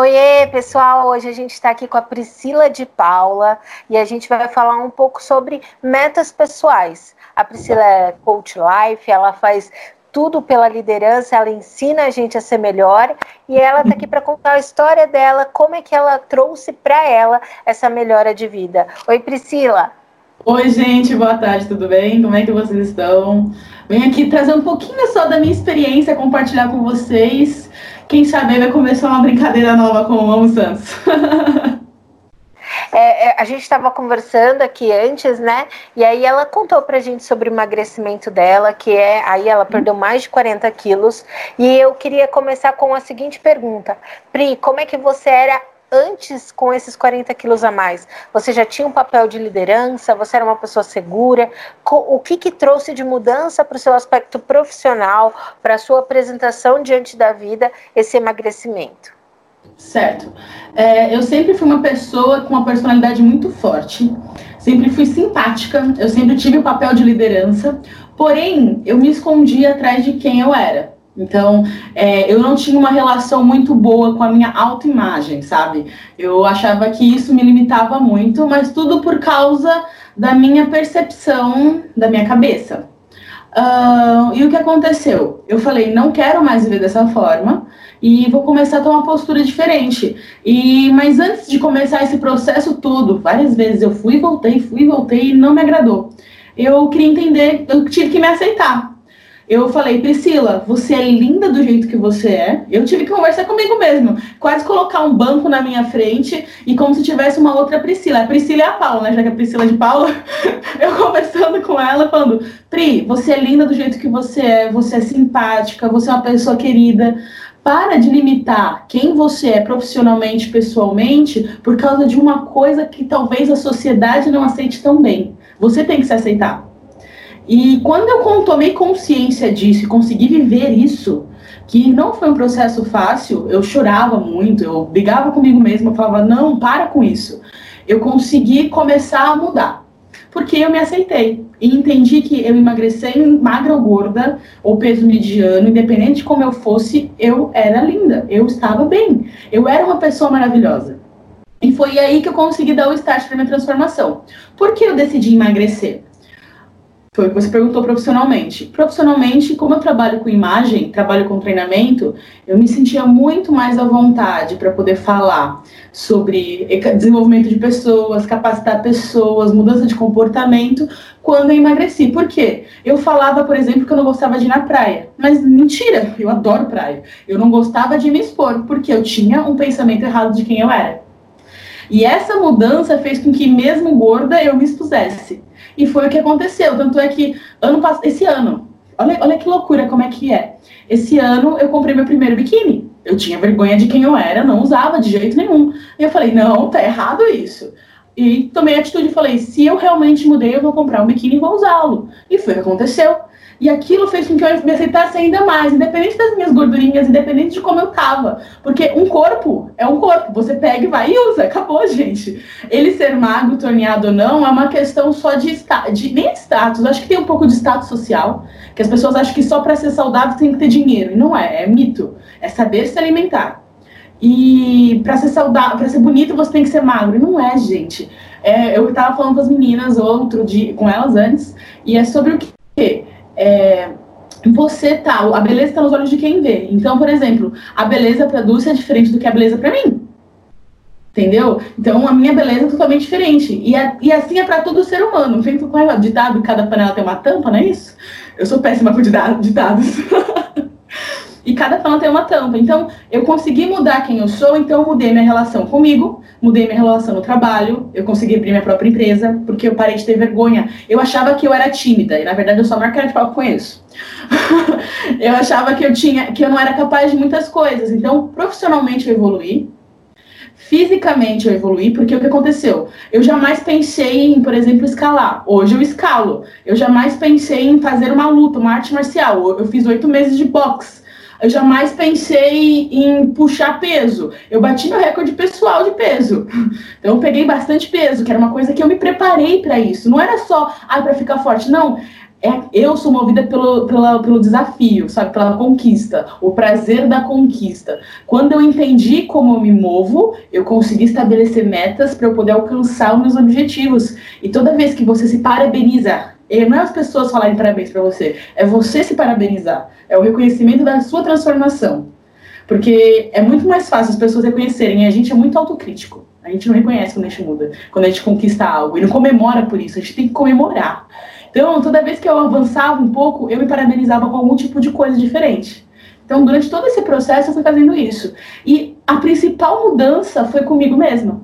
Oiê, pessoal! Hoje a gente está aqui com a Priscila de Paula e a gente vai falar um pouco sobre metas pessoais. A Priscila é coach life, ela faz tudo pela liderança, ela ensina a gente a ser melhor e ela está aqui para contar a história dela, como é que ela trouxe para ela essa melhora de vida. Oi, Priscila! Oi, gente, boa tarde, tudo bem? Como é que vocês estão? Venho aqui trazer um pouquinho só da minha experiência, compartilhar com vocês. Quem sabe vai começar uma brincadeira nova com o Amo Santos. É, é, a gente estava conversando aqui antes, né? E aí ela contou pra gente sobre o emagrecimento dela, que é aí ela perdeu mais de 40 quilos. E eu queria começar com a seguinte pergunta: Pri, como é que você era antes com esses 40 quilos a mais? Você já tinha um papel de liderança? Você era uma pessoa segura? O que, que trouxe de mudança para o seu aspecto profissional, para a sua apresentação diante da vida, esse emagrecimento? Certo. É, eu sempre fui uma pessoa com uma personalidade muito forte, sempre fui simpática, eu sempre tive o papel de liderança, porém eu me escondia atrás de quem eu era. Então, é, eu não tinha uma relação muito boa com a minha autoimagem, sabe? Eu achava que isso me limitava muito, mas tudo por causa da minha percepção da minha cabeça. Uh, e o que aconteceu? Eu falei, não quero mais viver dessa forma e vou começar a ter uma postura diferente. E mas antes de começar esse processo todo, várias vezes eu fui, voltei, fui, voltei e não me agradou. Eu queria entender, eu tive que me aceitar eu falei, Priscila, você é linda do jeito que você é. Eu tive que conversar comigo mesmo. Quase colocar um banco na minha frente e como se tivesse uma outra Priscila. A Priscila é a Paula, né? Já que a Priscila é de Paula. eu conversando com ela, falando, Pri, você é linda do jeito que você é. Você é simpática, você é uma pessoa querida. Para de limitar quem você é profissionalmente, pessoalmente, por causa de uma coisa que talvez a sociedade não aceite tão bem. Você tem que se aceitar. E quando eu tomei consciência disso e consegui viver isso, que não foi um processo fácil, eu chorava muito, eu brigava comigo mesma, eu falava, não, para com isso. Eu consegui começar a mudar, porque eu me aceitei e entendi que eu emagrecer magra ou gorda, ou peso mediano, independente de como eu fosse, eu era linda, eu estava bem, eu era uma pessoa maravilhosa. E foi aí que eu consegui dar o start para minha transformação. Por que eu decidi emagrecer? Foi o que você perguntou profissionalmente. Profissionalmente, como eu trabalho com imagem, trabalho com treinamento, eu me sentia muito mais à vontade para poder falar sobre desenvolvimento de pessoas, capacitar pessoas, mudança de comportamento, quando eu emagreci. Por quê? Eu falava, por exemplo, que eu não gostava de ir na praia. Mas mentira, eu adoro praia. Eu não gostava de me expor, porque eu tinha um pensamento errado de quem eu era. E essa mudança fez com que, mesmo gorda, eu me expusesse. E foi o que aconteceu. Tanto é que ano esse ano, olha, olha que loucura como é que é. Esse ano eu comprei meu primeiro biquíni. Eu tinha vergonha de quem eu era, não usava de jeito nenhum. E eu falei, não, tá errado isso. E tomei a atitude e falei, se eu realmente mudei, eu vou comprar um biquíni e vou usá-lo. E foi o que aconteceu. E aquilo fez com que eu me aceitasse ainda mais, independente das minhas gordurinhas, independente de como eu tava. Porque um corpo é um corpo, você pega e vai e usa, acabou, gente. Ele ser magro, torneado ou não, é uma questão só de, de nem status, acho que tem um pouco de status social, que as pessoas acham que só para ser saudável tem que ter dinheiro. E não é, é mito. É saber se alimentar. E para ser saudável, para ser bonito, você tem que ser magro. E não é, gente. É, eu estava falando com as meninas outro dia, com elas antes, e é sobre o que? É, você tá, a beleza está nos olhos de quem vê. Então, por exemplo, a beleza para Dulce é diferente do que a beleza para mim. Entendeu? Então, a minha beleza é totalmente diferente. E, a, e assim é para todo ser humano. Feito com o ditado, cada panela tem uma tampa, não é isso? Eu sou péssima com ditados. e cada panela tem uma tampa. Então, eu consegui mudar quem eu sou, então eu mudei minha relação comigo, mudei minha relação no trabalho, eu consegui abrir minha própria empresa, porque eu parei de ter vergonha. Eu achava que eu era tímida, e na verdade eu só a maior cara de pau que conheço. eu achava que eu tinha, que eu não era capaz de muitas coisas. Então, profissionalmente eu evoluí, fisicamente eu evoluí, porque o que aconteceu? Eu jamais pensei em, por exemplo, escalar. Hoje eu escalo. Eu jamais pensei em fazer uma luta, uma arte marcial. Eu fiz oito meses de boxe eu jamais pensei em puxar peso. Eu bati meu recorde pessoal de peso. Então eu peguei bastante peso, que era uma coisa que eu me preparei para isso. Não era só ah, para ficar forte, não. é, eu sou movida pelo, pela, pelo desafio, sabe? Pela conquista, o prazer da conquista. Quando eu entendi como eu me movo, eu consegui estabelecer metas para eu poder alcançar os meus objetivos. E toda vez que você se parabeniza, não é as pessoas falarem parabéns para você, é você se parabenizar. É o reconhecimento da sua transformação. Porque é muito mais fácil as pessoas reconhecerem, e a gente é muito autocrítico. A gente não reconhece quando a gente muda, quando a gente conquista algo, e não comemora por isso, a gente tem que comemorar. Então, toda vez que eu avançava um pouco, eu me parabenizava com algum tipo de coisa diferente. Então, durante todo esse processo, eu fui fazendo isso. E a principal mudança foi comigo mesma.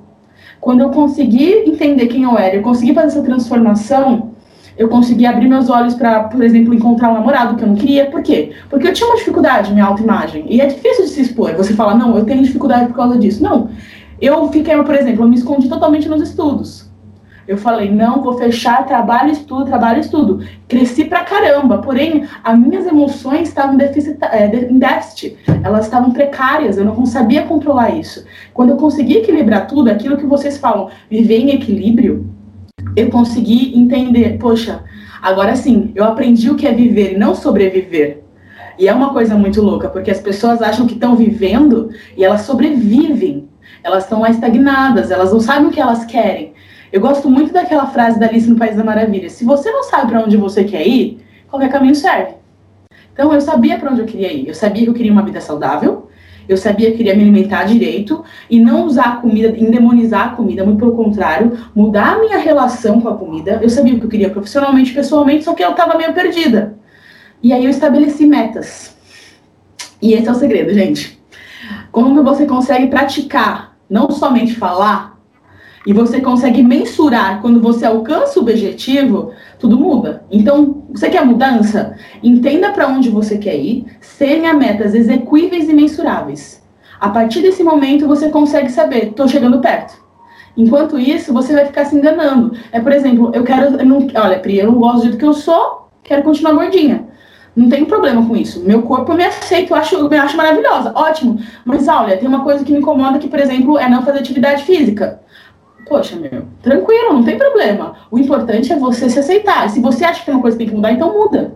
Quando eu consegui entender quem eu era, eu consegui fazer essa transformação, eu consegui abrir meus olhos para, por exemplo, encontrar um namorado que eu não queria. Por quê? Porque eu tinha uma dificuldade minha autoimagem. E é difícil de se expor. Você fala, não, eu tenho dificuldade por causa disso. Não. Eu fiquei, por exemplo, eu me escondi totalmente nos estudos. Eu falei, não, vou fechar trabalho, estudo, trabalho, estudo. Cresci pra caramba, porém, as minhas emoções estavam é, em déficit, elas estavam precárias, eu não sabia controlar isso. Quando eu consegui equilibrar tudo, aquilo que vocês falam, viver em equilíbrio, eu consegui entender, poxa, agora sim, eu aprendi o que é viver e não sobreviver. E é uma coisa muito louca, porque as pessoas acham que estão vivendo e elas sobrevivem. Elas estão lá estagnadas, elas não sabem o que elas querem. Eu gosto muito daquela frase da Alice no País da Maravilha. Se você não sabe para onde você quer ir, qualquer caminho serve. Então eu sabia para onde eu queria ir. Eu sabia que eu queria uma vida saudável. Eu sabia que queria me alimentar direito e não usar a comida, endemonizar a comida, muito pelo contrário, mudar a minha relação com a comida. Eu sabia o que eu queria profissionalmente, pessoalmente, só que eu estava meio perdida. E aí eu estabeleci metas. E esse é o segredo, gente. Quando você consegue praticar, não somente falar, e você consegue mensurar quando você alcança o objetivo, tudo muda. Então, você quer mudança? Entenda para onde você quer ir, tenha metas execuíveis e mensuráveis. A partir desse momento, você consegue saber, estou chegando perto. Enquanto isso, você vai ficar se enganando. É, por exemplo, eu quero. Eu não, olha, Pri, eu não gosto do jeito que eu sou, quero continuar gordinha. Não tenho problema com isso. Meu corpo me aceita, eu acho, eu me acho maravilhosa, ótimo. Mas olha, tem uma coisa que me incomoda que, por exemplo, é não fazer atividade física. Poxa, meu, tranquilo, não tem problema. O importante é você se aceitar. Se você acha que uma coisa tem que mudar, então muda.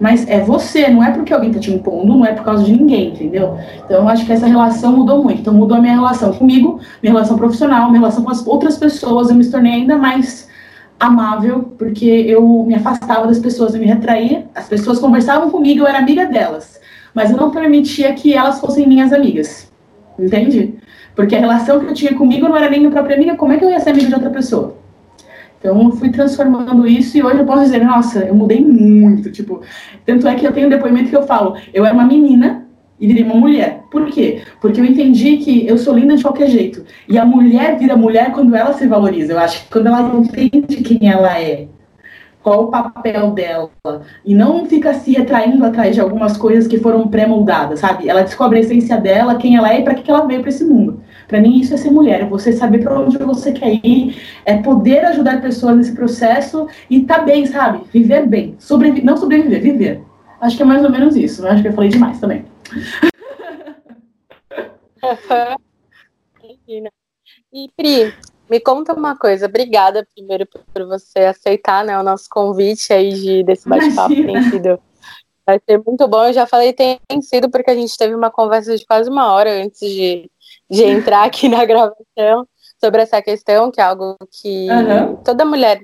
Mas é você, não é porque alguém tá te impondo, não é por causa de ninguém, entendeu? Então eu acho que essa relação mudou muito. Então mudou a minha relação comigo, minha relação profissional, minha relação com as outras pessoas. Eu me tornei ainda mais amável, porque eu me afastava das pessoas, eu me retraía. As pessoas conversavam comigo, eu era amiga delas. Mas eu não permitia que elas fossem minhas amigas. Entende? Porque a relação que eu tinha comigo não era nem minha própria amiga, como é que eu ia ser amiga de outra pessoa? Então, fui transformando isso e hoje eu posso dizer, nossa, eu mudei muito, tipo, tanto é que eu tenho um depoimento que eu falo, eu era uma menina e virei uma mulher. Por quê? Porque eu entendi que eu sou linda de qualquer jeito. E a mulher vira mulher quando ela se valoriza. Eu acho que quando ela entende quem ela é, qual o papel dela, e não fica se retraindo atrás de algumas coisas que foram pré-moldadas, sabe? Ela descobre a essência dela, quem ela é e para que ela veio para esse mundo. Para mim, isso é ser mulher, é você saber para onde você quer ir, é poder ajudar pessoas nesse processo e tá bem, sabe? Viver bem. Sobrevi não sobreviver, viver. Acho que é mais ou menos isso. Acho que eu falei demais também. e Pri, me conta uma coisa. Obrigada primeiro por você aceitar né, o nosso convite aí de, desse bate-papo. Tem sido vai ser muito bom. Eu já falei tem sido porque a gente teve uma conversa de quase uma hora antes de de entrar aqui na gravação sobre essa questão, que é algo que uhum. toda mulher,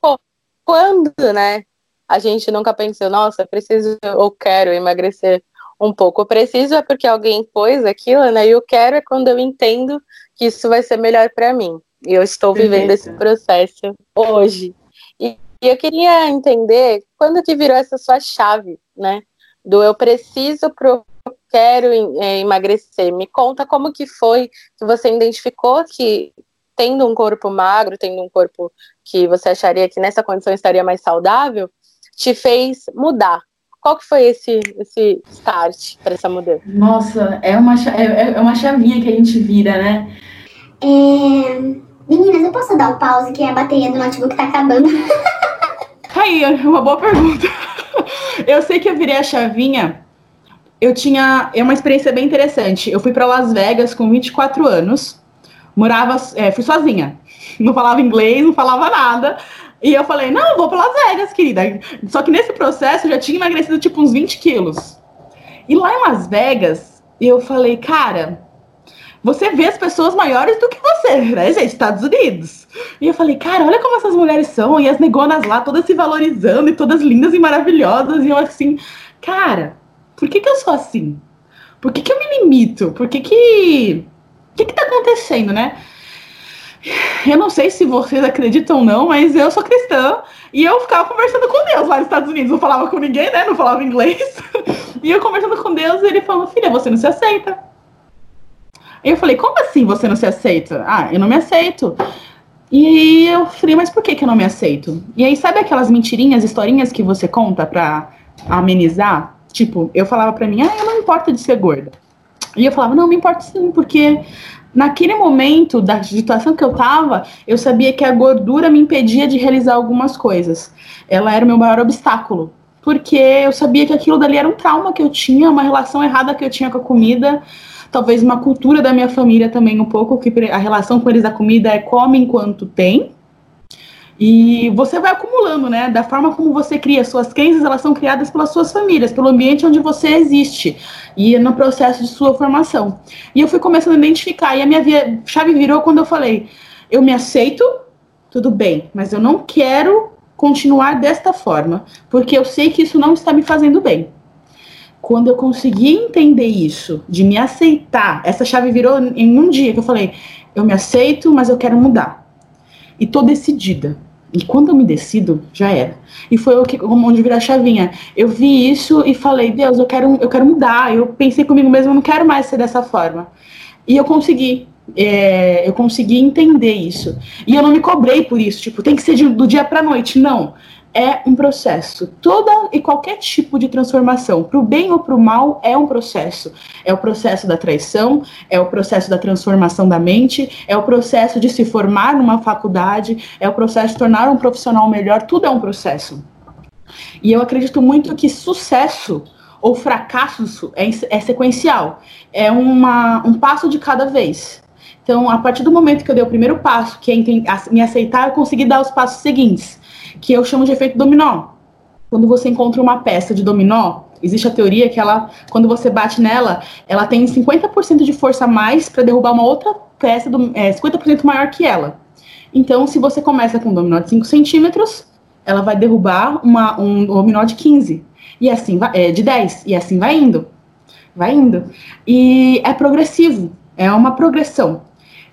pô, quando, né? A gente nunca pensou, nossa, preciso ou quero emagrecer um pouco. Eu preciso é porque alguém pôs aquilo, né? E eu quero é quando eu entendo que isso vai ser melhor para mim. E eu estou vivendo esse processo hoje. E, e eu queria entender quando que virou essa sua chave, né? Do eu preciso pro quero é, emagrecer. Me conta como que foi que você identificou que tendo um corpo magro, tendo um corpo que você acharia que nessa condição estaria mais saudável, te fez mudar. Qual que foi esse, esse start para essa mudança? Nossa, é uma, é, é uma chavinha que a gente vira, né? É... Meninas, eu posso dar um pause que a bateria do notebook tá acabando? Aí, uma boa pergunta. Eu sei que eu virei a chavinha eu tinha é uma experiência bem interessante. Eu fui para Las Vegas com 24 anos, morava, é, fui sozinha, não falava inglês, não falava nada. E eu falei, não, vou para Las Vegas, querida. Só que nesse processo eu já tinha emagrecido tipo uns 20 quilos. E lá em Las Vegas, eu falei, cara, você vê as pessoas maiores do que você, né, gente? Estados Unidos. E eu falei, cara, olha como essas mulheres são, e as negonas lá, todas se valorizando, e todas lindas e maravilhosas, e eu assim, cara, por que que eu sou assim? Por que que eu me limito? Por que que... O que que tá acontecendo, né? Eu não sei se vocês acreditam ou não, mas eu sou cristã e eu ficava conversando com Deus lá nos Estados Unidos. Não falava com ninguém, né? Não falava inglês. E eu conversando com Deus, ele falou: Filha, você não se aceita. Eu falei: Como assim você não se aceita? Ah, eu não me aceito. E eu falei: Mas por que, que eu não me aceito? E aí, sabe aquelas mentirinhas, historinhas que você conta pra amenizar? Tipo, eu falava pra mim: Ah, eu não importa de ser gorda. E eu falava: Não, me importa sim, porque naquele momento da situação que eu tava, eu sabia que a gordura me impedia de realizar algumas coisas. Ela era o meu maior obstáculo. Porque eu sabia que aquilo dali era um trauma que eu tinha, uma relação errada que eu tinha com a comida, talvez uma cultura da minha família também um pouco, que a relação com eles da comida é come enquanto tem. E você vai acumulando, né? Da forma como você cria suas crenças, elas são criadas pelas suas famílias, pelo ambiente onde você existe e no processo de sua formação. E eu fui começando a identificar, e a minha chave virou quando eu falei: eu me aceito, tudo bem, mas eu não quero continuar desta forma, porque eu sei que isso não está me fazendo bem. Quando eu consegui entender isso, de me aceitar, essa chave virou em um dia que eu falei: eu me aceito, mas eu quero mudar. E tô decidida. E quando eu me decido, já era. E foi o que, onde virar a chavinha. Eu vi isso e falei, Deus, eu quero, eu quero mudar. Eu pensei comigo mesmo, eu não quero mais ser dessa forma. E eu consegui. É, eu consegui entender isso. E eu não me cobrei por isso. Tipo, tem que ser de, do dia pra noite. Não é um processo. Toda e qualquer tipo de transformação, para o bem ou para o mal, é um processo. É o processo da traição, é o processo da transformação da mente, é o processo de se formar numa faculdade, é o processo de tornar um profissional melhor. Tudo é um processo. E eu acredito muito que sucesso ou fracasso é, é sequencial. É uma, um passo de cada vez. Então, a partir do momento que eu dei o primeiro passo, que é me aceitar, eu consegui dar os passos seguintes que eu chamo de efeito dominó. Quando você encontra uma peça de dominó, existe a teoria que ela, quando você bate nela, ela tem 50% de força a mais para derrubar uma outra peça do, é, 50% maior que ela. Então, se você começa com um dominó de 5 centímetros, ela vai derrubar uma, um dominó de 15. E assim é, de 10. E assim vai indo. Vai indo. E é progressivo. É uma progressão.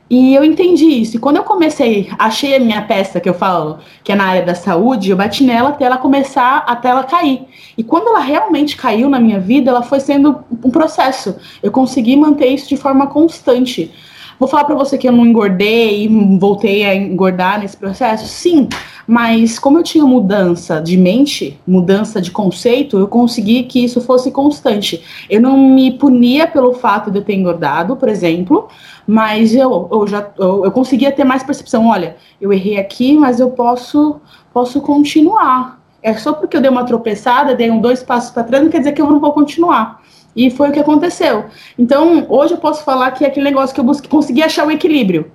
E eu entendi isso. E quando eu comecei, achei a minha peça que eu falo, que é na área da saúde, eu bati nela até ela começar, até ela cair. E quando ela realmente caiu na minha vida, ela foi sendo um processo. Eu consegui manter isso de forma constante. Vou falar para você que eu não engordei voltei a engordar nesse processo? Sim, mas como eu tinha mudança de mente, mudança de conceito, eu consegui que isso fosse constante. Eu não me punia pelo fato de eu ter engordado, por exemplo, mas eu, eu já eu, eu conseguia ter mais percepção. Olha, eu errei aqui, mas eu posso posso continuar. É só porque eu dei uma tropeçada, dei um dois passos para trás, não quer dizer que eu não vou continuar. E foi o que aconteceu. Então, hoje eu posso falar que é aquele negócio que eu busquei, consegui achar o equilíbrio.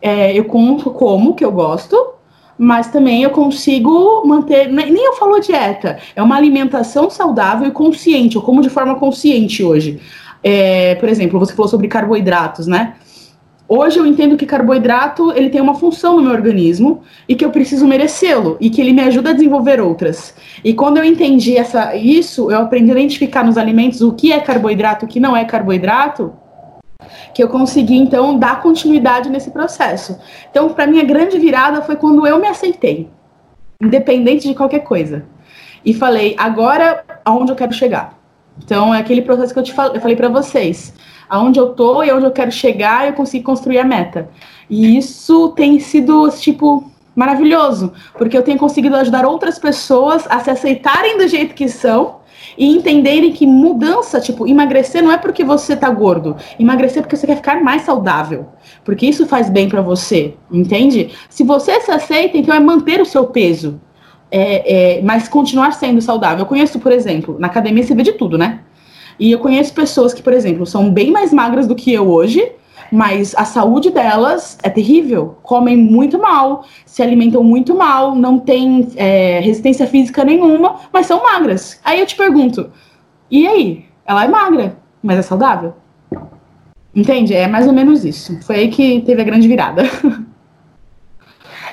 É, eu como, como, que eu gosto, mas também eu consigo manter. Nem eu falo dieta, é uma alimentação saudável e consciente. Eu como de forma consciente hoje. É, por exemplo, você falou sobre carboidratos, né? Hoje eu entendo que carboidrato ele tem uma função no meu organismo e que eu preciso merecê-lo e que ele me ajuda a desenvolver outras. E quando eu entendi essa, isso, eu aprendi a identificar nos alimentos o que é carboidrato e o que não é carboidrato, que eu consegui então dar continuidade nesse processo. Então, para mim a grande virada foi quando eu me aceitei, independente de qualquer coisa. E falei, agora aonde eu quero chegar? Então, é aquele processo que eu te eu falei para vocês aonde eu tô e onde eu quero chegar, eu consigo construir a meta. E isso tem sido, tipo, maravilhoso, porque eu tenho conseguido ajudar outras pessoas a se aceitarem do jeito que são e entenderem que mudança, tipo, emagrecer não é porque você tá gordo, emagrecer é porque você quer ficar mais saudável, porque isso faz bem para você, entende? Se você se aceita, então é manter o seu peso, é, é, mas continuar sendo saudável. Eu conheço, por exemplo, na academia você vê de tudo, né? E eu conheço pessoas que, por exemplo, são bem mais magras do que eu hoje, mas a saúde delas é terrível. Comem muito mal, se alimentam muito mal, não têm é, resistência física nenhuma, mas são magras. Aí eu te pergunto, e aí? Ela é magra, mas é saudável? Entende? É mais ou menos isso. Foi aí que teve a grande virada.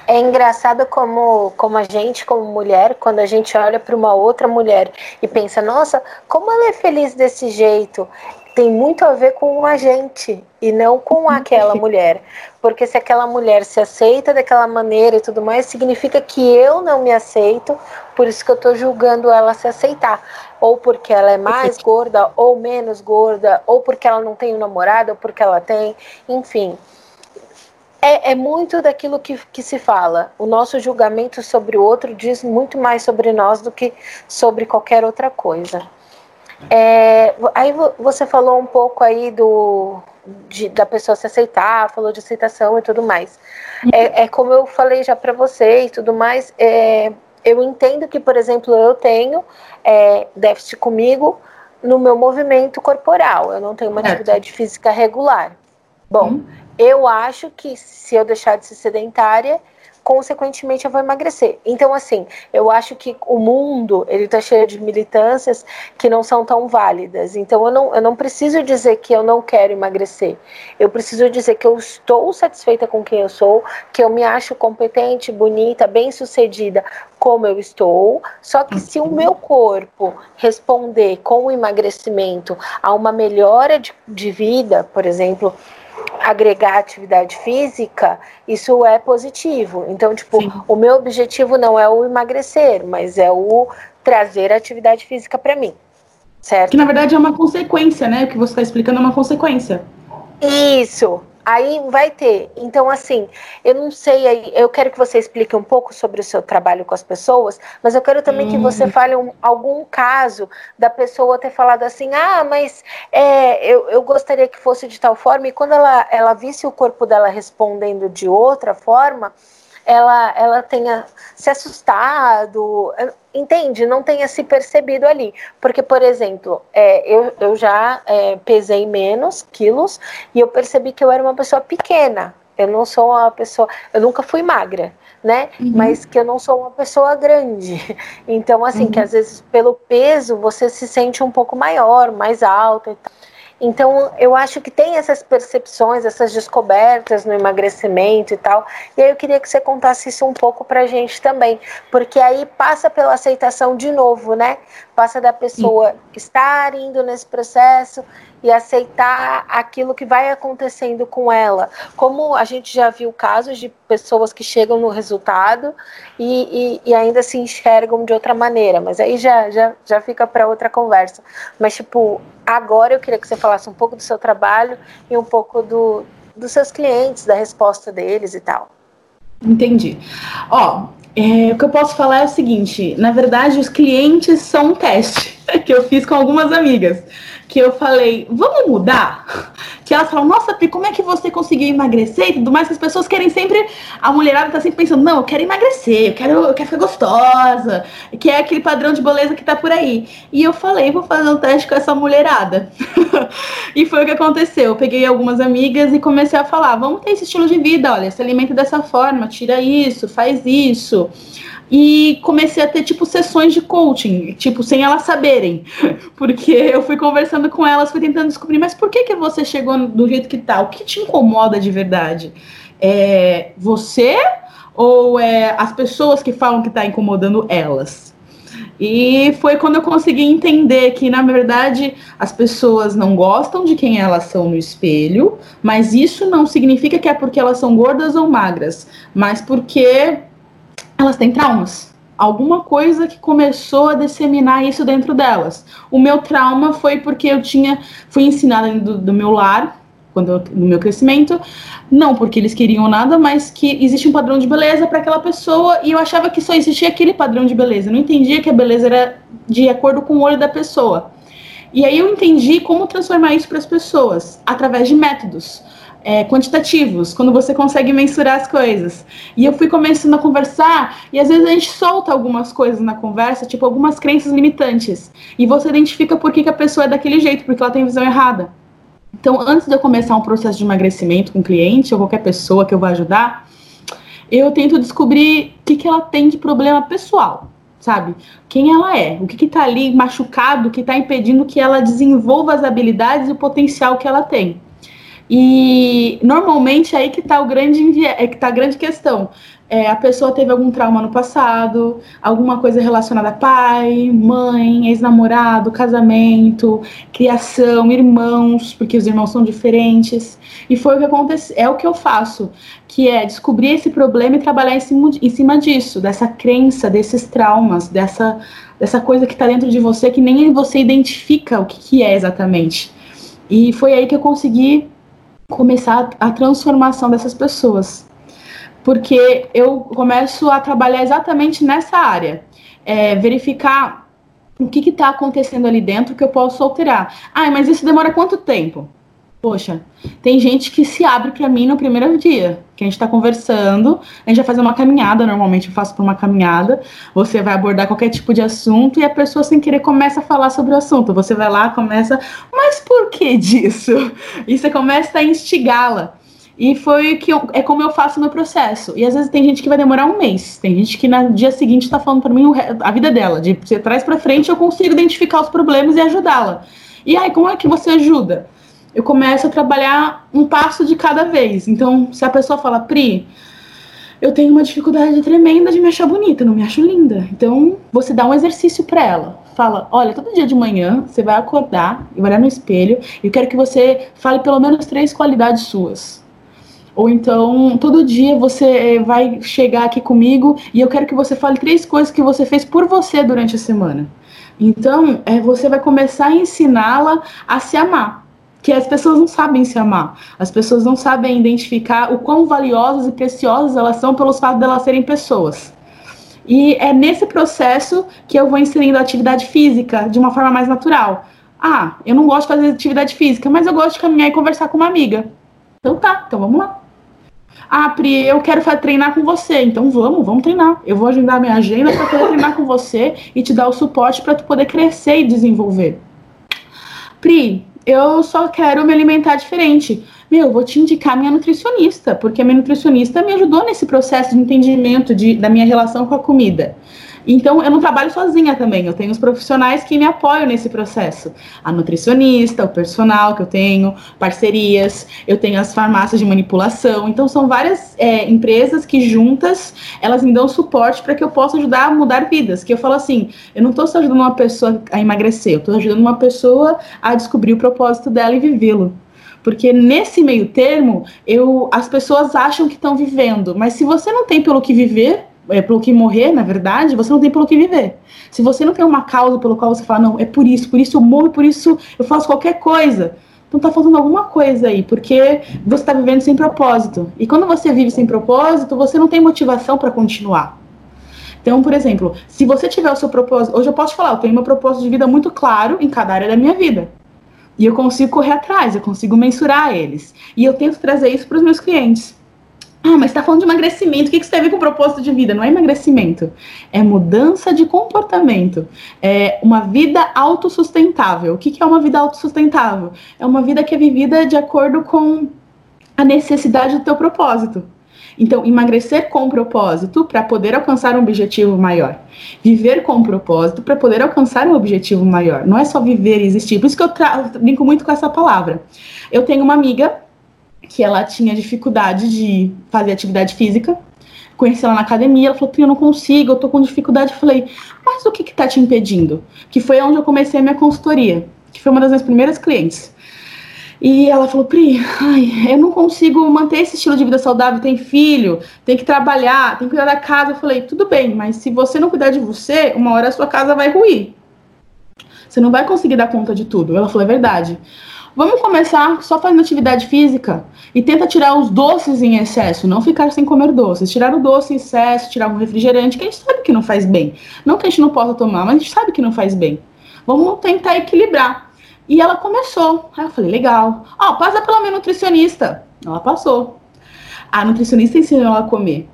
É engraçado como, como a gente, como mulher, quando a gente olha para uma outra mulher e pensa, nossa, como ela é feliz desse jeito, tem muito a ver com a gente e não com aquela mulher. Porque se aquela mulher se aceita daquela maneira e tudo mais, significa que eu não me aceito, por isso que eu estou julgando ela se aceitar. Ou porque ela é mais gorda ou menos gorda, ou porque ela não tem um namorado, ou porque ela tem, enfim é, é, muito daquilo que, que se fala. O nosso julgamento sobre o outro diz muito mais sobre nós do que sobre qualquer outra coisa. É, aí você falou um pouco aí do, de, da pessoa se aceitar, falou de aceitação e tudo mais. É, é como eu falei já para você e tudo mais. É, eu entendo que, por exemplo, eu tenho é, déficit comigo no meu movimento corporal. Eu não tenho uma atividade física regular. Bom, hum. Eu acho que se eu deixar de ser sedentária, consequentemente eu vou emagrecer. Então, assim, eu acho que o mundo ele está cheio de militâncias que não são tão válidas. Então, eu não, eu não preciso dizer que eu não quero emagrecer. Eu preciso dizer que eu estou satisfeita com quem eu sou, que eu me acho competente, bonita, bem-sucedida como eu estou. Só que se o meu corpo responder com o emagrecimento a uma melhora de, de vida, por exemplo, agregar atividade física, isso é positivo. Então, tipo, Sim. o meu objetivo não é o emagrecer, mas é o trazer atividade física para mim. Certo? Que na verdade é uma consequência, né? O que você está explicando é uma consequência. Isso, Aí vai ter. Então, assim, eu não sei, eu quero que você explique um pouco sobre o seu trabalho com as pessoas, mas eu quero também que você uhum. fale um, algum caso da pessoa ter falado assim: ah, mas é, eu, eu gostaria que fosse de tal forma, e quando ela, ela visse o corpo dela respondendo de outra forma, ela, ela tenha se assustado, entende? Não tenha se percebido ali. Porque, por exemplo, é, eu, eu já é, pesei menos quilos e eu percebi que eu era uma pessoa pequena. Eu não sou uma pessoa. Eu nunca fui magra, né? Uhum. Mas que eu não sou uma pessoa grande. Então, assim, uhum. que às vezes pelo peso você se sente um pouco maior, mais alta e tal. Então, eu acho que tem essas percepções, essas descobertas no emagrecimento e tal. E aí eu queria que você contasse isso um pouco pra gente também, porque aí passa pela aceitação de novo, né? Passa da pessoa Sim. estar indo nesse processo e aceitar aquilo que vai acontecendo com ela. Como a gente já viu casos de pessoas que chegam no resultado e, e, e ainda se enxergam de outra maneira, mas aí já, já, já fica para outra conversa. Mas, tipo, agora eu queria que você falasse um pouco do seu trabalho e um pouco do, dos seus clientes, da resposta deles e tal. Entendi. Ó, é, o que eu posso falar é o seguinte: na verdade, os clientes são um teste que eu fiz com algumas amigas que eu falei, vamos mudar? Que elas falam, nossa, Pri, como é que você conseguiu emagrecer e tudo mais? Que as pessoas querem sempre, a mulherada tá sempre pensando, não, eu quero emagrecer, eu quero, eu quero ficar gostosa, que é aquele padrão de beleza que tá por aí. E eu falei, vou fazer um teste com essa mulherada. e foi o que aconteceu. Eu peguei algumas amigas e comecei a falar, vamos ter esse estilo de vida, olha, se alimenta dessa forma, tira isso, faz isso e comecei a ter tipo sessões de coaching, tipo sem elas saberem, porque eu fui conversando com elas, fui tentando descobrir, mas por que que você chegou do jeito que tá? O que te incomoda de verdade? É você ou é as pessoas que falam que tá incomodando elas? E foi quando eu consegui entender que, na verdade, as pessoas não gostam de quem elas são no espelho, mas isso não significa que é porque elas são gordas ou magras, mas porque elas têm traumas. Alguma coisa que começou a disseminar isso dentro delas. O meu trauma foi porque eu tinha, fui ensinada do, do meu lar, quando eu, no meu crescimento, não porque eles queriam nada, mas que existe um padrão de beleza para aquela pessoa e eu achava que só existia aquele padrão de beleza. Eu não entendia que a beleza era de acordo com o olho da pessoa. E aí eu entendi como transformar isso para as pessoas através de métodos é, quantitativos, quando você consegue mensurar as coisas. E eu fui começando a conversar, e às vezes a gente solta algumas coisas na conversa, tipo algumas crenças limitantes. E você identifica por que, que a pessoa é daquele jeito, porque ela tem visão errada. Então, antes de eu começar um processo de emagrecimento com cliente ou qualquer pessoa que eu vá ajudar, eu tento descobrir o que, que ela tem de problema pessoal, sabe? Quem ela é, o que, que tá ali machucado, que está impedindo que ela desenvolva as habilidades e o potencial que ela tem. E normalmente é aí que está o grande é que tá a grande questão é, a pessoa teve algum trauma no passado, alguma coisa relacionada a pai, mãe, ex-namorado, casamento, criação, irmãos, porque os irmãos são diferentes. E foi o que aconteceu, é o que eu faço, que é descobrir esse problema e trabalhar em cima, em cima disso, dessa crença, desses traumas, dessa, dessa coisa que está dentro de você que nem você identifica o que, que é exatamente. E foi aí que eu consegui começar a transformação dessas pessoas porque eu começo a trabalhar exatamente nessa área. É, verificar o que está acontecendo ali dentro que eu posso alterar. Ah, mas isso demora quanto tempo? Poxa, tem gente que se abre para mim no primeiro dia, que a gente está conversando, a gente vai fazer uma caminhada, normalmente eu faço por uma caminhada, você vai abordar qualquer tipo de assunto e a pessoa sem querer começa a falar sobre o assunto. Você vai lá, começa, mas por que disso? E você começa a instigá-la. E foi que eu, é como eu faço o meu processo. E às vezes tem gente que vai demorar um mês. Tem gente que no dia seguinte está falando para mim a vida dela. De trás para frente eu consigo identificar os problemas e ajudá-la. E aí, como é que você ajuda? Eu começo a trabalhar um passo de cada vez. Então, se a pessoa fala, Pri, eu tenho uma dificuldade tremenda de me achar bonita, não me acho linda. Então, você dá um exercício para ela. Fala, olha, todo dia de manhã você vai acordar e vai olhar no espelho e eu quero que você fale pelo menos três qualidades suas. Ou então, todo dia você eh, vai chegar aqui comigo e eu quero que você fale três coisas que você fez por você durante a semana. Então, é, você vai começar a ensiná-la a se amar. Que as pessoas não sabem se amar. As pessoas não sabem identificar o quão valiosas e preciosas elas são pelos fatos delas serem pessoas. E é nesse processo que eu vou inserindo a atividade física de uma forma mais natural. Ah, eu não gosto de fazer atividade física, mas eu gosto de caminhar e conversar com uma amiga. Então tá, então vamos lá. Ah, Pri, eu quero treinar com você. Então vamos, vamos treinar. Eu vou agendar minha agenda para poder treinar com você e te dar o suporte para tu poder crescer e desenvolver. Pri, eu só quero me alimentar diferente. Meu, vou te indicar minha nutricionista, porque a minha nutricionista me ajudou nesse processo de entendimento de, da minha relação com a comida. Então, eu não trabalho sozinha também, eu tenho os profissionais que me apoiam nesse processo. A nutricionista, o personal que eu tenho, parcerias, eu tenho as farmácias de manipulação. Então, são várias é, empresas que juntas, elas me dão suporte para que eu possa ajudar a mudar vidas. Que eu falo assim, eu não estou só ajudando uma pessoa a emagrecer, eu estou ajudando uma pessoa a descobrir o propósito dela e vivê-lo. Porque nesse meio termo, eu, as pessoas acham que estão vivendo, mas se você não tem pelo que viver, é, pelo que morrer, na verdade, você não tem pelo que viver. Se você não tem uma causa pelo qual você fala, não, é por isso, por isso eu morro, por isso eu faço qualquer coisa. Então tá faltando alguma coisa aí, porque você está vivendo sem propósito. E quando você vive sem propósito, você não tem motivação para continuar. Então, por exemplo, se você tiver o seu propósito, hoje eu posso falar, eu tenho meu propósito de vida muito claro em cada área da minha vida. E eu consigo correr atrás, eu consigo mensurar eles. E eu tento trazer isso para os meus clientes. Ah, mas está falando de emagrecimento. O que, que isso tem a ver com o propósito de vida? Não é emagrecimento, é mudança de comportamento. É uma vida autossustentável. O que, que é uma vida autossustentável? É uma vida que é vivida de acordo com a necessidade do teu propósito. Então, emagrecer com propósito para poder alcançar um objetivo maior. Viver com propósito para poder alcançar um objetivo maior. Não é só viver e existir. Por isso que eu brinco muito com essa palavra. Eu tenho uma amiga que ela tinha dificuldade de fazer atividade física. Conheci ela na academia, ela falou, eu não consigo, eu tô com dificuldade. Eu falei, mas o que que tá te impedindo? Que foi onde eu comecei a minha consultoria, que foi uma das minhas primeiras clientes. E ela falou, Pri, ai, eu não consigo manter esse estilo de vida saudável, tem filho, tem que trabalhar, tem que cuidar da casa. Eu falei, tudo bem, mas se você não cuidar de você, uma hora a sua casa vai ruir. Você não vai conseguir dar conta de tudo. Ela falou, é verdade. Vamos começar só fazendo atividade física e tenta tirar os doces em excesso, não ficar sem comer doces. Tirar o doce em excesso, tirar um refrigerante, que a gente sabe que não faz bem. Não que a gente não possa tomar, mas a gente sabe que não faz bem. Vamos tentar equilibrar. E ela começou. Aí eu falei, legal. Ó, oh, passa pela minha nutricionista. Ela passou. A nutricionista ensinou ela a comer.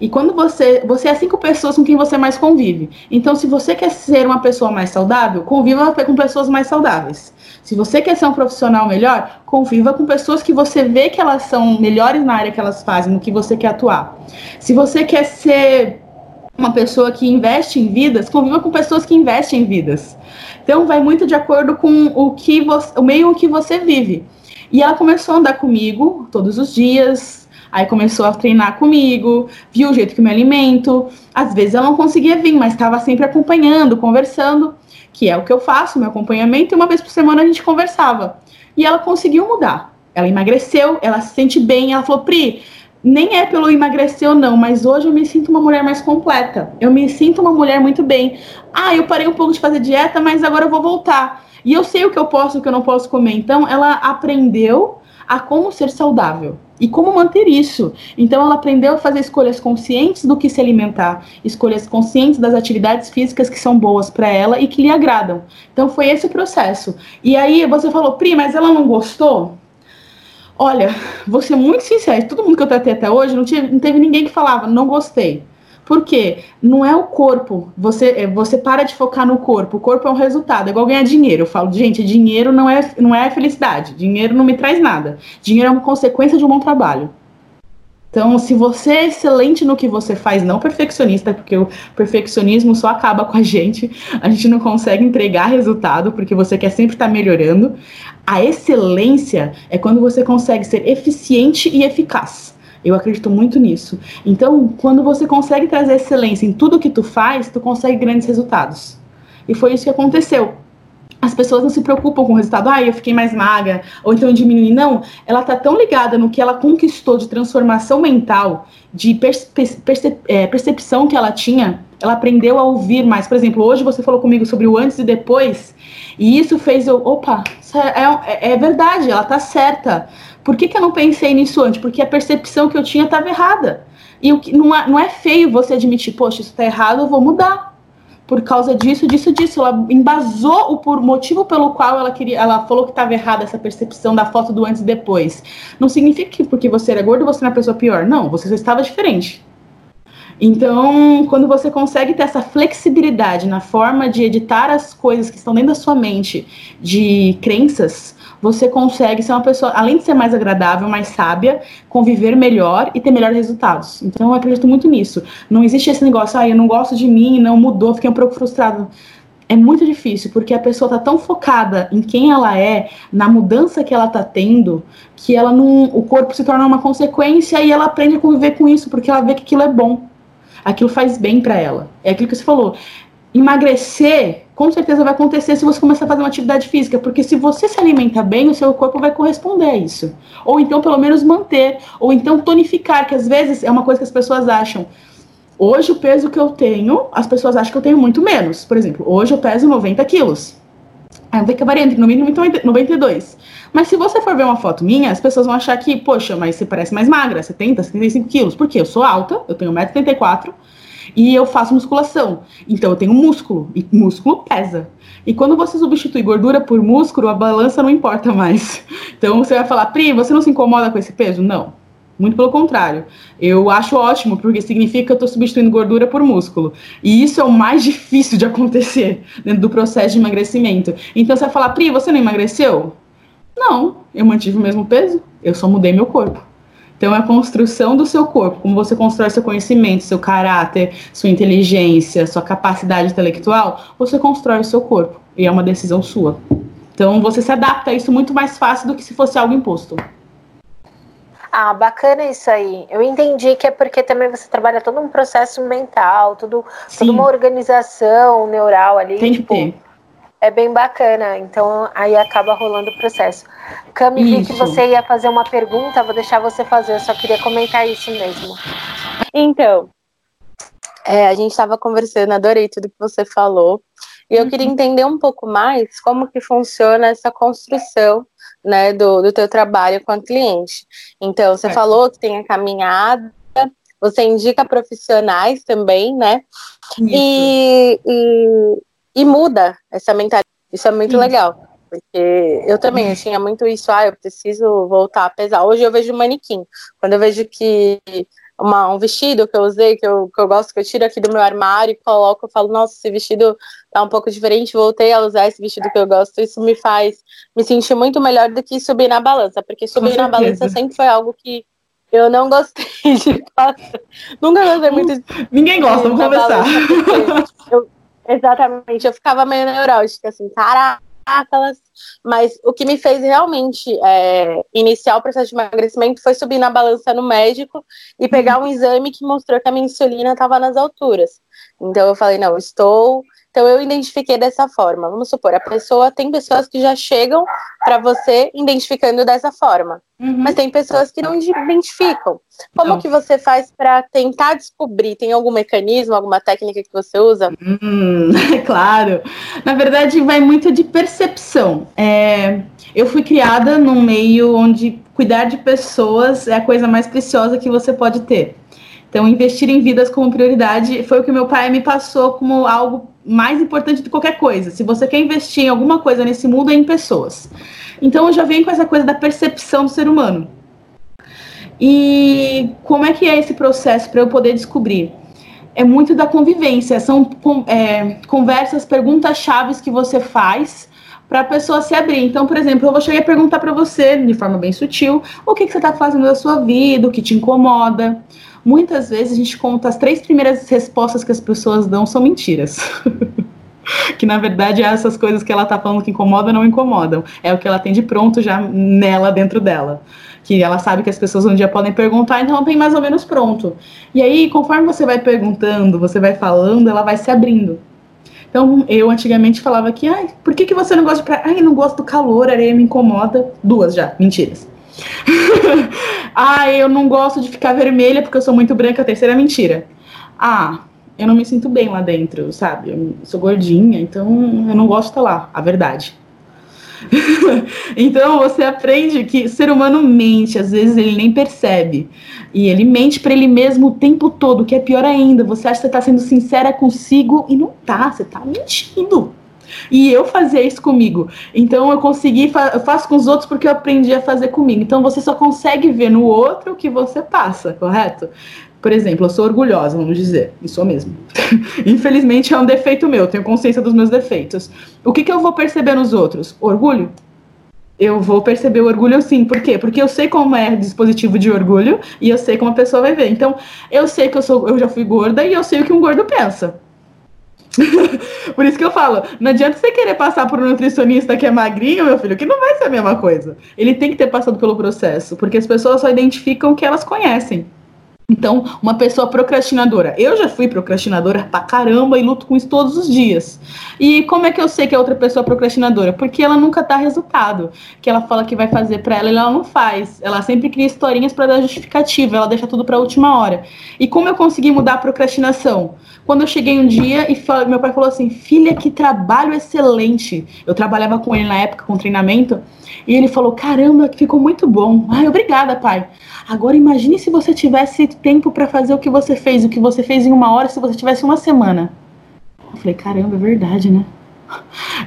E quando você. Você é cinco pessoas com quem você mais convive. Então, se você quer ser uma pessoa mais saudável, conviva com pessoas mais saudáveis. Se você quer ser um profissional melhor, conviva com pessoas que você vê que elas são melhores na área que elas fazem, no que você quer atuar. Se você quer ser uma pessoa que investe em vidas, conviva com pessoas que investem em vidas. Então vai muito de acordo com o que você, o meio que você vive. E ela começou a andar comigo todos os dias, aí começou a treinar comigo, viu o jeito que eu me alimento. Às vezes ela não conseguia vir, mas estava sempre acompanhando, conversando, que é o que eu faço, meu acompanhamento, e uma vez por semana a gente conversava. E ela conseguiu mudar. Ela emagreceu, ela se sente bem, ela falou: "Pri, nem é pelo emagrecer ou não, mas hoje eu me sinto uma mulher mais completa. Eu me sinto uma mulher muito bem. Ah, eu parei um pouco de fazer dieta, mas agora eu vou voltar. E eu sei o que eu posso e o que eu não posso comer. Então, ela aprendeu a como ser saudável e como manter isso. Então, ela aprendeu a fazer escolhas conscientes do que se alimentar, escolhas conscientes das atividades físicas que são boas para ela e que lhe agradam. Então, foi esse o processo. E aí, você falou, Pri, mas ela não gostou? Olha, vou ser muito sincera, todo mundo que eu tratei até hoje, não, tive, não teve ninguém que falava, não gostei. Por quê? Não é o corpo. Você, é, você para de focar no corpo. O corpo é um resultado. É igual ganhar dinheiro. Eu falo, gente, dinheiro não é, não é felicidade. Dinheiro não me traz nada. Dinheiro é uma consequência de um bom trabalho. Então, se você é excelente no que você faz, não perfeccionista, porque o perfeccionismo só acaba com a gente, a gente não consegue entregar resultado, porque você quer sempre estar melhorando. A excelência é quando você consegue ser eficiente e eficaz. Eu acredito muito nisso. Então, quando você consegue trazer excelência em tudo que tu faz, tu consegue grandes resultados. E foi isso que aconteceu as pessoas não se preocupam com o resultado, ah, eu fiquei mais magra, ou então diminui. Não, ela tá tão ligada no que ela conquistou de transformação mental, de perce perce é, percepção que ela tinha, ela aprendeu a ouvir mais. Por exemplo, hoje você falou comigo sobre o antes e depois, e isso fez eu, opa, é, é, é verdade, ela tá certa. Por que, que eu não pensei nisso antes? Porque a percepção que eu tinha estava errada. E o que não é, não é feio você admitir, poxa, isso tá errado, eu vou mudar por causa disso, disso, disso. Ela embasou o por motivo pelo qual ela queria, ela falou que estava errada essa percepção da foto do antes e depois. Não significa que porque você era gordo você não é uma pessoa pior. Não, você só estava diferente. Então, quando você consegue ter essa flexibilidade na forma de editar as coisas que estão dentro da sua mente, de crenças, você consegue ser uma pessoa, além de ser mais agradável, mais sábia, conviver melhor e ter melhores resultados. Então eu acredito muito nisso. Não existe esse negócio, ah, eu não gosto de mim, não mudou, fiquei um pouco frustrado. É muito difícil, porque a pessoa tá tão focada em quem ela é, na mudança que ela tá tendo, que ela não. O corpo se torna uma consequência e ela aprende a conviver com isso, porque ela vê que aquilo é bom. Aquilo faz bem para ela. É aquilo que você falou. Emagrecer com certeza vai acontecer se você começar a fazer uma atividade física, porque se você se alimenta bem, o seu corpo vai corresponder a isso. Ou então, pelo menos, manter, ou então tonificar, que às vezes é uma coisa que as pessoas acham. Hoje, o peso que eu tenho, as pessoas acham que eu tenho muito menos. Por exemplo, hoje eu peso 90 quilos. Aí eu que varia entre no mínimo e 92. Mas se você for ver uma foto minha, as pessoas vão achar que, poxa, mas você parece mais magra, 70, 75 quilos. Por quê? Eu sou alta, eu tenho 1,74m, e eu faço musculação. Então eu tenho músculo, e músculo pesa. E quando você substitui gordura por músculo, a balança não importa mais. Então você vai falar, Pri, você não se incomoda com esse peso? Não. Muito pelo contrário. Eu acho ótimo, porque significa que eu estou substituindo gordura por músculo. E isso é o mais difícil de acontecer dentro do processo de emagrecimento. Então você vai falar, Pri, você não emagreceu? Não, eu mantive o mesmo peso, eu só mudei meu corpo. Então, é a construção do seu corpo, como você constrói seu conhecimento, seu caráter, sua inteligência, sua capacidade intelectual, você constrói o seu corpo. E é uma decisão sua. Então, você se adapta a isso muito mais fácil do que se fosse algo imposto. Ah, bacana isso aí. Eu entendi que é porque também você trabalha todo um processo mental, tudo, toda uma organização neural ali. Tem tipo, que ter é bem bacana. Então aí acaba rolando o processo. Cami, vi que você ia fazer uma pergunta, vou deixar você fazer, eu só queria comentar isso mesmo. Então, é, a gente estava conversando, adorei tudo que você falou. E eu queria uhum. entender um pouco mais como que funciona essa construção né, do, do teu trabalho com a cliente. Então, você falou que tem a caminhada, você indica profissionais também, né? E, e, e muda essa mentalidade. Isso é muito Sim. legal. Porque eu também eu tinha muito isso, ah, eu preciso voltar a pesar. Hoje eu vejo manequim. Quando eu vejo que uma, um vestido que eu usei, que eu, que eu gosto, que eu tiro aqui do meu armário e coloco, eu falo, nossa, esse vestido tá um pouco diferente, voltei a usar esse vestido que eu gosto, isso me faz me sentir muito melhor do que subir na balança, porque subir na balança sempre foi algo que eu não gostei de. Nunca gostei muito de Ninguém gosta, vamos conversar. Eu, exatamente, eu ficava meio neurótica, assim, caraca, mas o que me fez realmente é, iniciar o processo de emagrecimento foi subir na balança no médico e pegar um exame que mostrou que a minha insulina estava nas alturas. Então eu falei, não, estou então eu identifiquei dessa forma. Vamos supor, a pessoa tem pessoas que já chegam para você identificando dessa forma, uhum. mas tem pessoas que não identificam. Como não. que você faz para tentar descobrir? Tem algum mecanismo, alguma técnica que você usa? Hum, claro. Na verdade, vai muito de percepção. É, eu fui criada num meio onde cuidar de pessoas é a coisa mais preciosa que você pode ter. Então, investir em vidas como prioridade foi o que meu pai me passou como algo mais importante de qualquer coisa. Se você quer investir em alguma coisa nesse mundo, é em pessoas. Então, eu já venho com essa coisa da percepção do ser humano. E como é que é esse processo para eu poder descobrir? É muito da convivência, são é, conversas, perguntas chaves que você faz para a pessoa se abrir. Então, por exemplo, eu vou chegar e perguntar para você, de forma bem sutil, o que, que você está fazendo da sua vida, o que te incomoda muitas vezes a gente conta as três primeiras respostas que as pessoas dão são mentiras. que na verdade essas coisas que ela tá falando que incomodam não incomodam. É o que ela tem de pronto já nela dentro dela. Que ela sabe que as pessoas um dia podem perguntar, então ela tem mais ou menos pronto. E aí, conforme você vai perguntando, você vai falando, ela vai se abrindo. Então, eu antigamente falava que, ai, por que, que você não gosta de praia? Ai, não gosto do calor, a areia me incomoda. Duas já, mentiras. ah, eu não gosto de ficar vermelha porque eu sou muito branca, a terceira é mentira. Ah, eu não me sinto bem lá dentro, sabe? Eu sou gordinha, então eu não gosto de estar lá, a verdade. então você aprende que o ser humano mente, às vezes ele nem percebe. E ele mente para ele mesmo o tempo todo, que é pior ainda. Você acha que você está sendo sincera consigo e não tá, você está mentindo. E eu fazia isso comigo. Então eu consegui, eu faço com os outros porque eu aprendi a fazer comigo. Então você só consegue ver no outro o que você passa, correto? Por exemplo, eu sou orgulhosa, vamos dizer, sou mesmo. Infelizmente é um defeito meu, tenho consciência dos meus defeitos. O que, que eu vou perceber nos outros? Orgulho? eu vou perceber o orgulho sim. Por quê? Porque eu sei como é dispositivo de orgulho e eu sei como a pessoa vai ver. Então, eu sei que eu sou, eu já fui gorda e eu sei o que um gordo pensa. Por isso que eu falo, não adianta você querer passar por um nutricionista que é magrinho, meu filho, que não vai ser a mesma coisa. Ele tem que ter passado pelo processo, porque as pessoas só identificam o que elas conhecem. Então, uma pessoa procrastinadora. Eu já fui procrastinadora pra caramba e luto com isso todos os dias. E como é que eu sei que é outra pessoa procrastinadora? Porque ela nunca dá resultado. Que ela fala que vai fazer para ela e ela não faz. Ela sempre cria historinhas para dar justificativa, ela deixa tudo para última hora. E como eu consegui mudar a procrastinação? Quando eu cheguei um dia e meu pai falou assim: "Filha, que trabalho excelente". Eu trabalhava com ele na época com treinamento, e ele falou: "Caramba, ficou muito bom". Ai, obrigada, pai. Agora imagine se você tivesse tempo para fazer o que você fez, o que você fez em uma hora, se você tivesse uma semana. Eu falei, caramba, é verdade, né?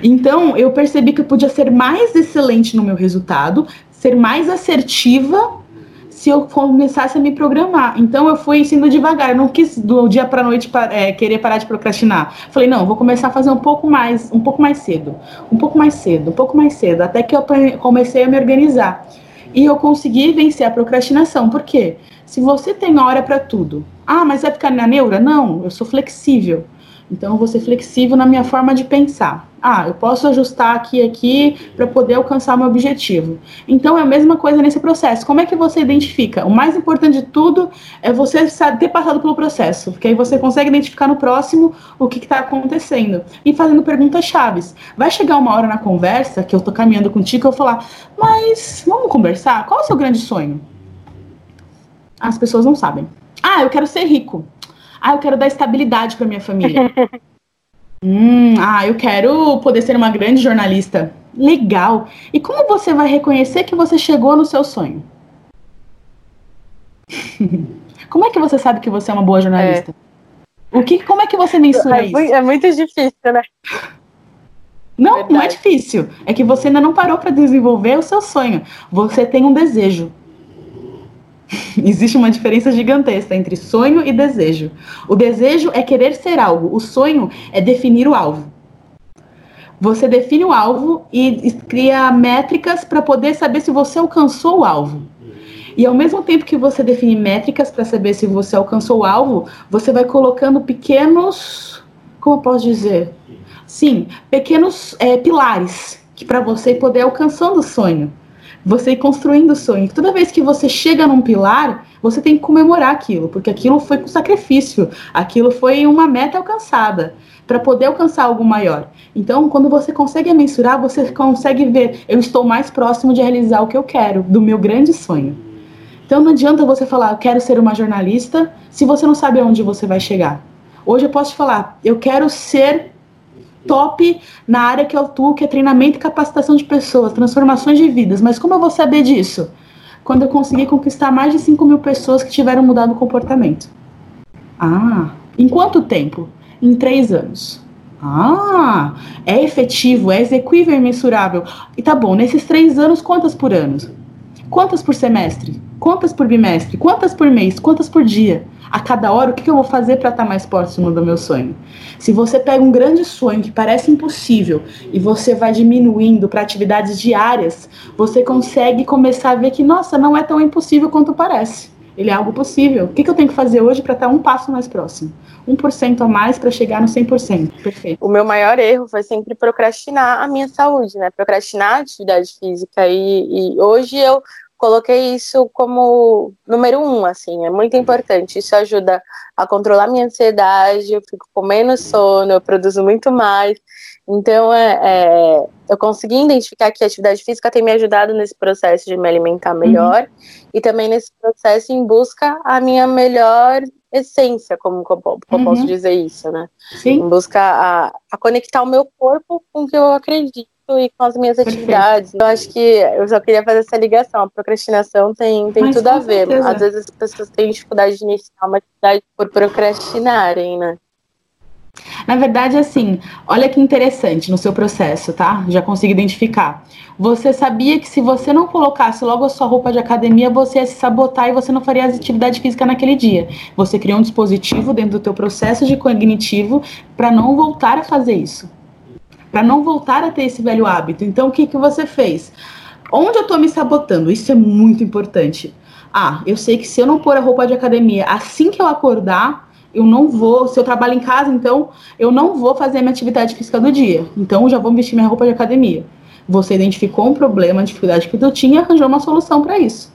Então eu percebi que eu podia ser mais excelente no meu resultado, ser mais assertiva se eu começasse a me programar. Então eu fui sendo devagar, eu não quis do dia para noite é, querer parar de procrastinar. Falei, não, vou começar a fazer um pouco mais, um pouco mais cedo, um pouco mais cedo, um pouco mais cedo, até que eu comecei a me organizar. E eu consegui vencer a procrastinação. Por quê? Se você tem hora para tudo. Ah, mas vai ficar na neura? Não, eu sou flexível. Então, eu vou ser flexível na minha forma de pensar. Ah, eu posso ajustar aqui e aqui para poder alcançar meu objetivo. Então, é a mesma coisa nesse processo. Como é que você identifica? O mais importante de tudo é você ter passado pelo processo, porque aí você consegue identificar no próximo o que está acontecendo. E fazendo perguntas chaves. Vai chegar uma hora na conversa que eu estou caminhando contigo e eu vou falar, mas vamos conversar? Qual é o seu grande sonho? As pessoas não sabem. Ah, eu quero ser rico. Ah, eu quero dar estabilidade para minha família. hum, ah, eu quero poder ser uma grande jornalista. Legal. E como você vai reconhecer que você chegou no seu sonho? como é que você sabe que você é uma boa jornalista? É. O que, como é que você mensura é, isso? É muito difícil, né? Não, Verdade. não é difícil. É que você ainda não parou para desenvolver o seu sonho. Você tem um desejo. Existe uma diferença gigantesca entre sonho e desejo. O desejo é querer ser algo, o sonho é definir o alvo. Você define o alvo e cria métricas para poder saber se você alcançou o alvo. E ao mesmo tempo que você define métricas para saber se você alcançou o alvo, você vai colocando pequenos. Como eu posso dizer? Sim, pequenos é, pilares que para você poder alcançando o sonho. Você ir construindo o sonho. Toda vez que você chega num pilar, você tem que comemorar aquilo, porque aquilo foi com sacrifício, aquilo foi uma meta alcançada para poder alcançar algo maior. Então, quando você consegue mensurar, você consegue ver, eu estou mais próximo de realizar o que eu quero, do meu grande sonho. Então, não adianta você falar, quero ser uma jornalista, se você não sabe aonde você vai chegar. Hoje eu posso te falar, eu quero ser top na área que eu atuo, que é treinamento e capacitação de pessoas, transformações de vidas. Mas como eu vou saber disso? Quando eu conseguir conquistar mais de 5 mil pessoas que tiveram mudado o comportamento. Ah, em quanto tempo? Em três anos. Ah, é efetivo, é execuível e mensurável. E tá bom, nesses três anos, quantas por ano? Quantas por semestre? Quantas por bimestre? Quantas por mês? Quantas por dia? A cada hora, o que eu vou fazer para estar tá mais próximo do meu sonho? Se você pega um grande sonho que parece impossível e você vai diminuindo para atividades diárias, você consegue começar a ver que, nossa, não é tão impossível quanto parece. Ele é algo possível. O que, eu tenho que fazer hoje para estar tá um passo mais próximo? 1% a mais para chegar no 100%. Perfeito. O meu maior erro foi sempre procrastinar a minha saúde, né? Procrastinar a atividade física. E, e hoje eu coloquei isso como número um, assim, é muito importante. Isso ajuda a controlar minha ansiedade, eu fico com menos sono, eu produzo muito mais. Então, é, é, eu consegui identificar que a atividade física tem me ajudado nesse processo de me alimentar melhor uhum. e também nesse processo em busca a minha melhor essência, como, como, como uhum. eu posso dizer isso, né? Sim. Em busca a, a conectar o meu corpo com o que eu acredito e com as minhas atividades. Eu acho que eu só queria fazer essa ligação. A procrastinação tem, tem tudo a ver. Certeza. Às vezes as pessoas têm dificuldade de iniciar uma atividade por procrastinarem, né? Na verdade, assim, olha que interessante no seu processo, tá? Já consigo identificar. Você sabia que se você não colocasse logo a sua roupa de academia, você ia se sabotar e você não faria as atividades físicas naquele dia. Você criou um dispositivo dentro do teu processo de cognitivo para não voltar a fazer isso para não voltar a ter esse velho hábito. Então, o que, que você fez? Onde eu estou me sabotando? Isso é muito importante. Ah, eu sei que se eu não pôr a roupa de academia assim que eu acordar, eu não vou. Se eu trabalho em casa, então eu não vou fazer a minha atividade física do dia. Então, já vou vestir minha roupa de academia. Você identificou um problema, a dificuldade que tu tinha, arranjou uma solução para isso.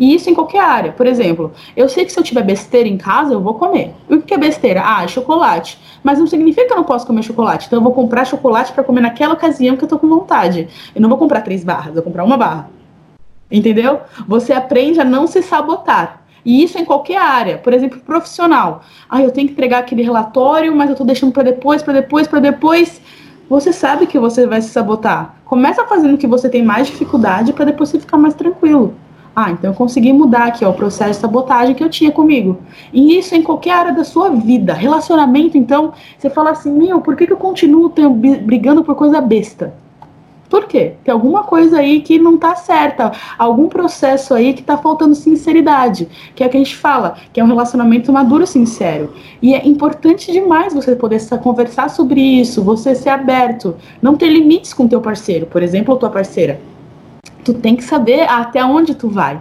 E isso em qualquer área. Por exemplo, eu sei que se eu tiver besteira em casa, eu vou comer. E o que é besteira? Ah, chocolate. Mas não significa que eu não posso comer chocolate. Então eu vou comprar chocolate para comer naquela ocasião que eu tô com vontade. Eu não vou comprar três barras, eu vou comprar uma barra. Entendeu? Você aprende a não se sabotar. E isso em qualquer área. Por exemplo, profissional. Ah, eu tenho que entregar aquele relatório, mas eu tô deixando para depois, para depois, para depois. Você sabe que você vai se sabotar. Começa fazendo que você tem mais dificuldade para depois você ficar mais tranquilo. Ah, então eu consegui mudar aqui ó, o processo de sabotagem que eu tinha comigo. E isso em qualquer área da sua vida. Relacionamento, então, você fala assim, meu, por que, que eu continuo brigando por coisa besta? Por quê? Tem alguma coisa aí que não tá certa, algum processo aí que tá faltando sinceridade, que é o que a gente fala, que é um relacionamento maduro sincero. E é importante demais você poder conversar sobre isso, você ser aberto, não ter limites com teu parceiro, por exemplo, ou tua parceira tu tem que saber até onde tu vai.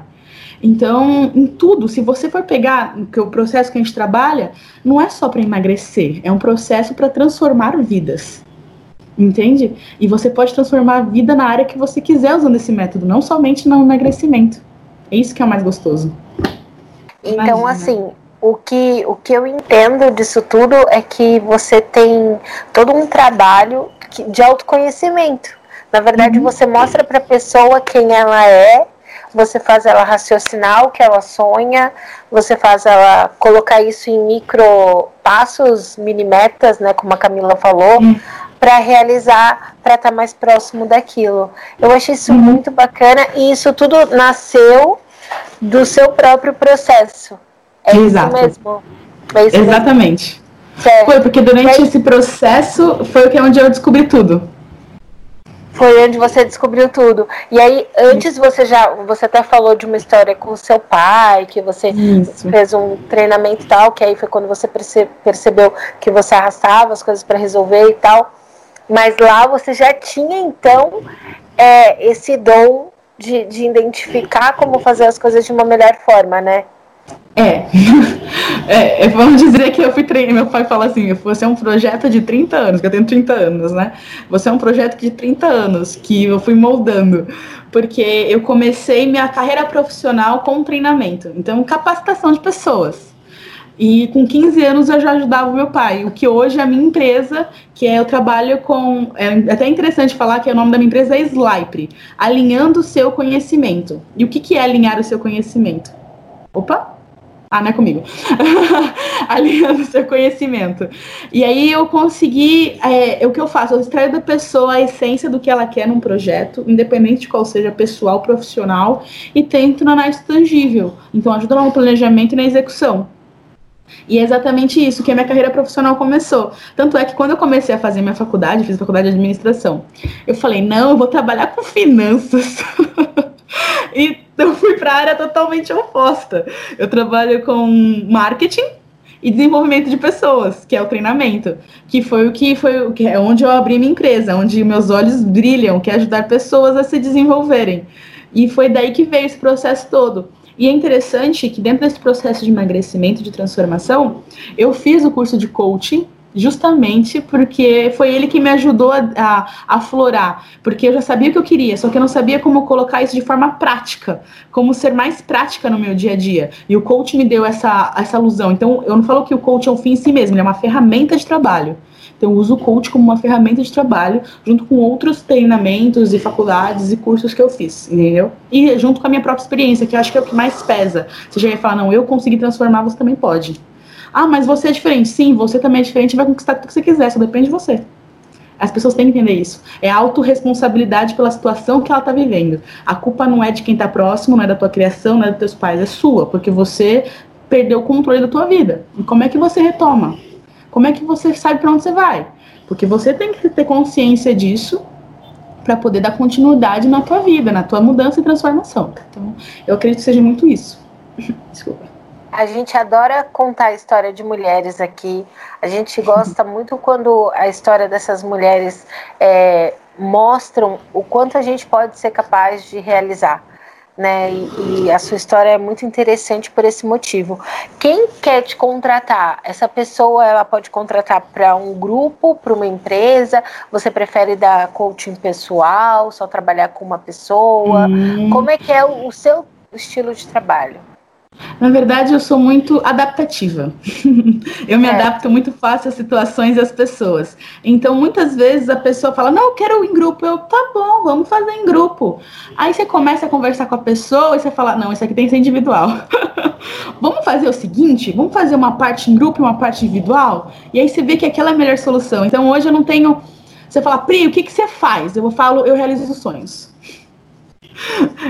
Então, em tudo, se você for pegar que o processo que a gente trabalha, não é só para emagrecer, é um processo para transformar vidas. Entende? E você pode transformar a vida na área que você quiser usando esse método, não somente no emagrecimento. É isso que é o mais gostoso. Então, Imagina. assim, o que, o que eu entendo disso tudo é que você tem todo um trabalho de autoconhecimento. Na verdade, uhum. você mostra para a pessoa quem ela é, você faz ela raciocinar o que ela sonha, você faz ela colocar isso em micro passos, mini metas, né, como a Camila falou, uhum. Para realizar, para estar tá mais próximo daquilo. Eu achei isso uhum. muito bacana e isso tudo nasceu do seu próprio processo. É Exato. isso mesmo. É isso Exatamente. Mesmo. Foi porque durante esse processo foi o que é onde eu descobri tudo. Foi onde você descobriu tudo. E aí, antes você já. Você até falou de uma história com seu pai, que você Isso. fez um treinamento e tal, que aí foi quando você perce, percebeu que você arrastava as coisas para resolver e tal. Mas lá você já tinha, então, é, esse dom de, de identificar como fazer as coisas de uma melhor forma, né? É. é. Vamos dizer que eu fui treinar. Meu pai fala assim: você é um projeto de 30 anos, que eu tenho 30 anos, né? Você é um projeto de 30 anos que eu fui moldando. Porque eu comecei minha carreira profissional com treinamento. Então, capacitação de pessoas. E com 15 anos eu já ajudava o meu pai. O que hoje é a minha empresa, que é eu trabalho com. É até interessante falar que o nome da minha empresa é Slypre alinhando o seu conhecimento. E o que, que é alinhar o seu conhecimento? Opa! Ah, não é comigo. Alinhando seu conhecimento. E aí eu consegui. É, o que eu faço? Eu extraio da pessoa a essência do que ela quer num projeto, independente de qual seja pessoal, profissional, e tento na análise tangível. Então ajuda no planejamento e na execução. E é exatamente isso que a minha carreira profissional começou. Tanto é que quando eu comecei a fazer minha faculdade, fiz faculdade de administração, eu falei, não, eu vou trabalhar com finanças. e eu fui para a área totalmente oposta. Eu trabalho com marketing e desenvolvimento de pessoas, que é o treinamento, que foi o que foi o que é onde eu abri minha empresa, onde meus olhos brilham, que é ajudar pessoas a se desenvolverem. E foi daí que veio esse processo todo. E é interessante que dentro desse processo de emagrecimento, de transformação, eu fiz o curso de coaching justamente porque foi ele que me ajudou a, a, aflorar, porque eu já sabia o que eu queria, só que eu não sabia como colocar isso de forma prática, como ser mais prática no meu dia a dia. E o coach me deu essa, essa alusão. Então, eu não falo que o coach é um fim em si mesmo, ele é uma ferramenta de trabalho. Então, uso o coach como uma ferramenta de trabalho, junto com outros treinamentos e faculdades e cursos que eu fiz, entendeu? E junto com a minha própria experiência, que eu acho que é o que mais pesa. Você já ia falar, não, eu consegui transformar, você também pode. Ah, mas você é diferente. Sim, você também é diferente vai conquistar tudo que você quiser, só depende de você. As pessoas têm que entender isso. É autorresponsabilidade pela situação que ela está vivendo. A culpa não é de quem está próximo, não é da tua criação, não é dos teus pais, é sua, porque você perdeu o controle da tua vida. E como é que você retoma? Como é que você sabe para onde você vai? Porque você tem que ter consciência disso para poder dar continuidade na tua vida, na tua mudança e transformação. Então, eu acredito que seja muito isso. Desculpa. A gente adora contar a história de mulheres aqui. A gente gosta muito quando a história dessas mulheres é, mostram o quanto a gente pode ser capaz de realizar. Né? E, e, a sua história é muito interessante por esse motivo. Quem quer te contratar? Essa pessoa ela pode contratar para um grupo, para uma empresa? Você prefere dar coaching pessoal, só trabalhar com uma pessoa? Hum. Como é que é o, o seu estilo de trabalho? Na verdade, eu sou muito adaptativa. eu me é. adapto muito fácil às situações e às pessoas. Então, muitas vezes a pessoa fala: Não, eu quero ir em grupo. Eu, tá bom, vamos fazer em grupo. Aí você começa a conversar com a pessoa e você fala: Não, isso aqui tem que ser individual. vamos fazer o seguinte: vamos fazer uma parte em grupo e uma parte individual? E aí você vê que aquela é a melhor solução. Então, hoje eu não tenho. Você fala, Pri, o que, que você faz? Eu falo, eu realizo os sonhos.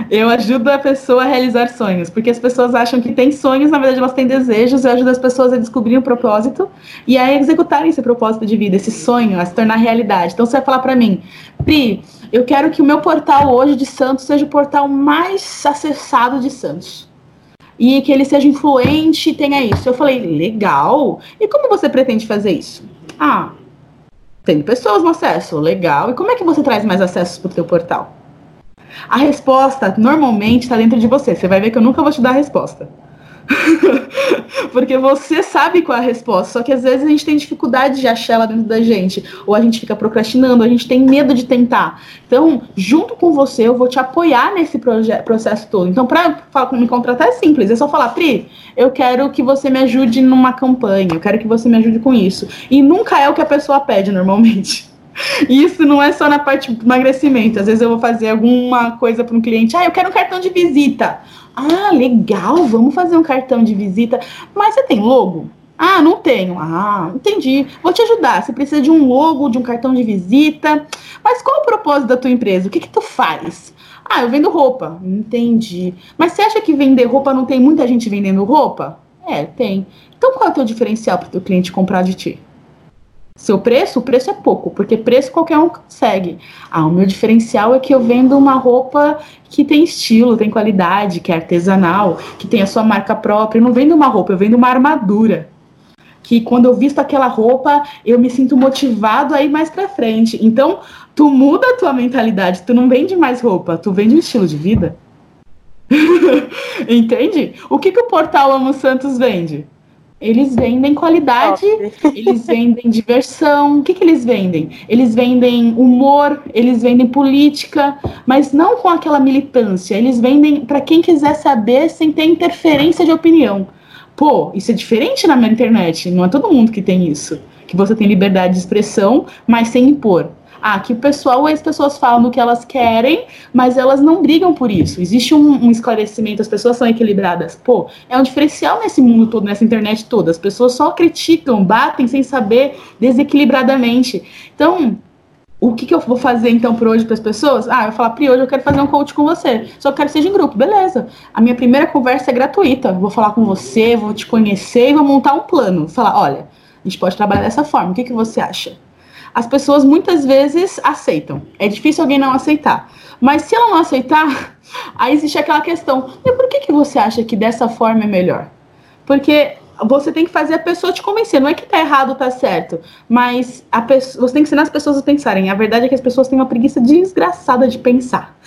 Eu ajudo a pessoa a realizar sonhos, porque as pessoas acham que têm sonhos, na verdade elas têm desejos, eu ajudo as pessoas a descobrir o um propósito e a executarem esse propósito de vida, esse sonho, a se tornar realidade. Então você vai falar para mim, Pri, eu quero que o meu portal hoje de Santos seja o portal mais acessado de Santos. E que ele seja influente e tenha isso. Eu falei, legal. E como você pretende fazer isso? Ah, tem pessoas no acesso, legal. E como é que você traz mais acessos para o teu portal? A resposta normalmente está dentro de você. Você vai ver que eu nunca vou te dar a resposta. Porque você sabe qual é a resposta, só que às vezes a gente tem dificuldade de achar ela dentro da gente, ou a gente fica procrastinando, a gente tem medo de tentar. Então, junto com você, eu vou te apoiar nesse processo todo. Então, para me contratar é simples, é só falar, Pri, eu quero que você me ajude numa campanha, eu quero que você me ajude com isso. E nunca é o que a pessoa pede normalmente. Isso não é só na parte de emagrecimento. Às vezes eu vou fazer alguma coisa para um cliente. Ah, eu quero um cartão de visita. Ah, legal, vamos fazer um cartão de visita. Mas você tem logo? Ah, não tenho. Ah, entendi. Vou te ajudar. Você precisa de um logo, de um cartão de visita. Mas qual o propósito da tua empresa? O que que tu faz? Ah, eu vendo roupa. Entendi. Mas você acha que vender roupa não tem muita gente vendendo roupa? É, tem. Então qual é o teu diferencial para o teu cliente comprar de ti? Seu preço, o preço é pouco, porque preço qualquer um consegue. Ah, o meu diferencial é que eu vendo uma roupa que tem estilo, tem qualidade, que é artesanal, que tem a sua marca própria. Eu não vendo uma roupa, eu vendo uma armadura. Que quando eu visto aquela roupa, eu me sinto motivado a ir mais pra frente. Então, tu muda a tua mentalidade, tu não vende mais roupa, tu vende um estilo de vida. Entende? O que, que o portal Amo Santos vende? Eles vendem qualidade, eles vendem diversão. O que, que eles vendem? Eles vendem humor, eles vendem política, mas não com aquela militância. Eles vendem para quem quiser saber sem ter interferência de opinião. Pô, isso é diferente na minha internet. Não é todo mundo que tem isso. Que você tem liberdade de expressão, mas sem impor. Ah, que o pessoal, as pessoas falam o que elas querem, mas elas não brigam por isso. Existe um, um, esclarecimento, as pessoas são equilibradas. Pô, é um diferencial nesse mundo todo, nessa internet toda. As pessoas só criticam, batem sem saber, desequilibradamente. Então, o que, que eu vou fazer então por hoje para as pessoas? Ah, eu falar, Pri, hoje eu quero fazer um coach com você. Só quero que seja em grupo, beleza. A minha primeira conversa é gratuita. Vou falar com você, vou te conhecer e vou montar um plano. Falar, olha, a gente pode trabalhar dessa forma. O que, que você acha? As pessoas muitas vezes aceitam. É difícil alguém não aceitar. Mas se ela não aceitar, aí existe aquela questão: e por que, que você acha que dessa forma é melhor? Porque você tem que fazer a pessoa te convencer. Não é que tá errado ou tá certo, mas a você tem que ensinar as pessoas a pensarem. A verdade é que as pessoas têm uma preguiça desgraçada de pensar.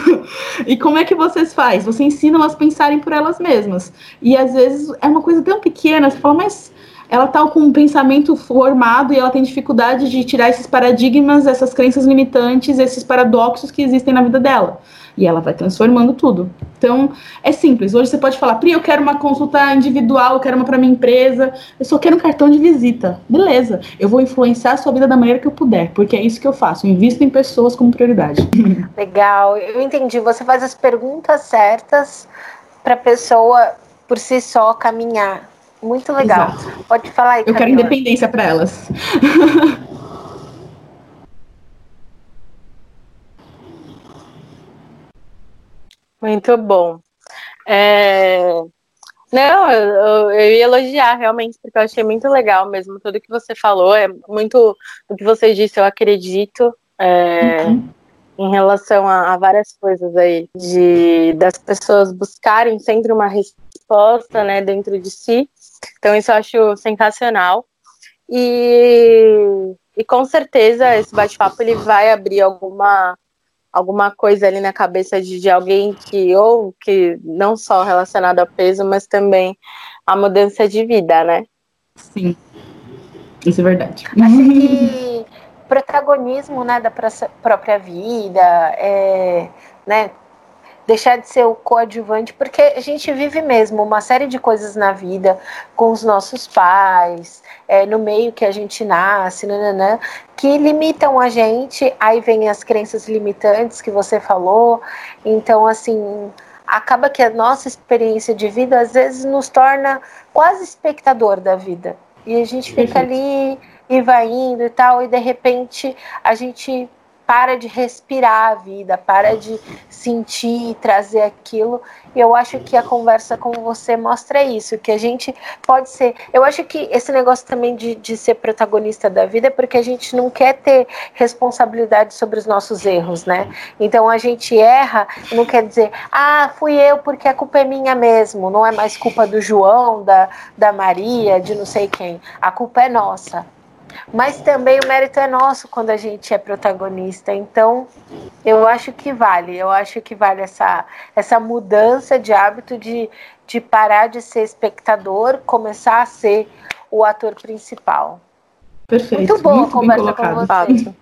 e como é que vocês faz? Você ensina elas a pensarem por elas mesmas. E às vezes é uma coisa tão pequena, você fala, mas ela está com um pensamento formado e ela tem dificuldade de tirar esses paradigmas, essas crenças limitantes, esses paradoxos que existem na vida dela. E ela vai transformando tudo. Então, é simples. Hoje você pode falar, Pri, eu quero uma consulta individual, eu quero uma para minha empresa, eu só quero um cartão de visita. Beleza. Eu vou influenciar a sua vida da maneira que eu puder, porque é isso que eu faço. Eu invisto em pessoas como prioridade. Legal. Eu entendi. Você faz as perguntas certas para a pessoa por si só caminhar muito legal. Exato. Pode falar aí. Eu Camila. quero independência para elas. Muito bom. É... Não, eu, eu, ia elogiar realmente, porque eu achei muito legal mesmo tudo que você falou. É muito o que você disse, eu acredito. É... Uhum em relação a, a, várias coisas aí, de das pessoas buscarem sempre uma resposta, né, dentro de si. Então isso eu acho sensacional. E, e com certeza esse bate-papo ele vai abrir alguma alguma coisa ali na cabeça de, de alguém que ou que não só relacionado a peso, mas também a mudança de vida, né? Sim. Isso é verdade. Acho que protagonismo né, da própria vida, é, né, deixar de ser o coadjuvante, porque a gente vive mesmo uma série de coisas na vida com os nossos pais, é, no meio que a gente nasce, nananã, que limitam a gente, aí vem as crenças limitantes que você falou, então assim acaba que a nossa experiência de vida às vezes nos torna quase espectador da vida. E a gente fica ali e vai indo e tal, e de repente a gente para de respirar a vida, para de sentir e trazer aquilo. E eu acho que a conversa com você mostra isso, que a gente pode ser. Eu acho que esse negócio também de, de ser protagonista da vida é porque a gente não quer ter responsabilidade sobre os nossos erros, né? Então a gente erra, não quer dizer, ah, fui eu porque a culpa é minha mesmo, não é mais culpa do João, da, da Maria, de não sei quem. A culpa é nossa. Mas também o mérito é nosso quando a gente é protagonista. Então, eu acho que vale. Eu acho que vale essa, essa mudança de hábito de, de parar de ser espectador, começar a ser o ator principal. Perfeito. Muito boa a conversa com você.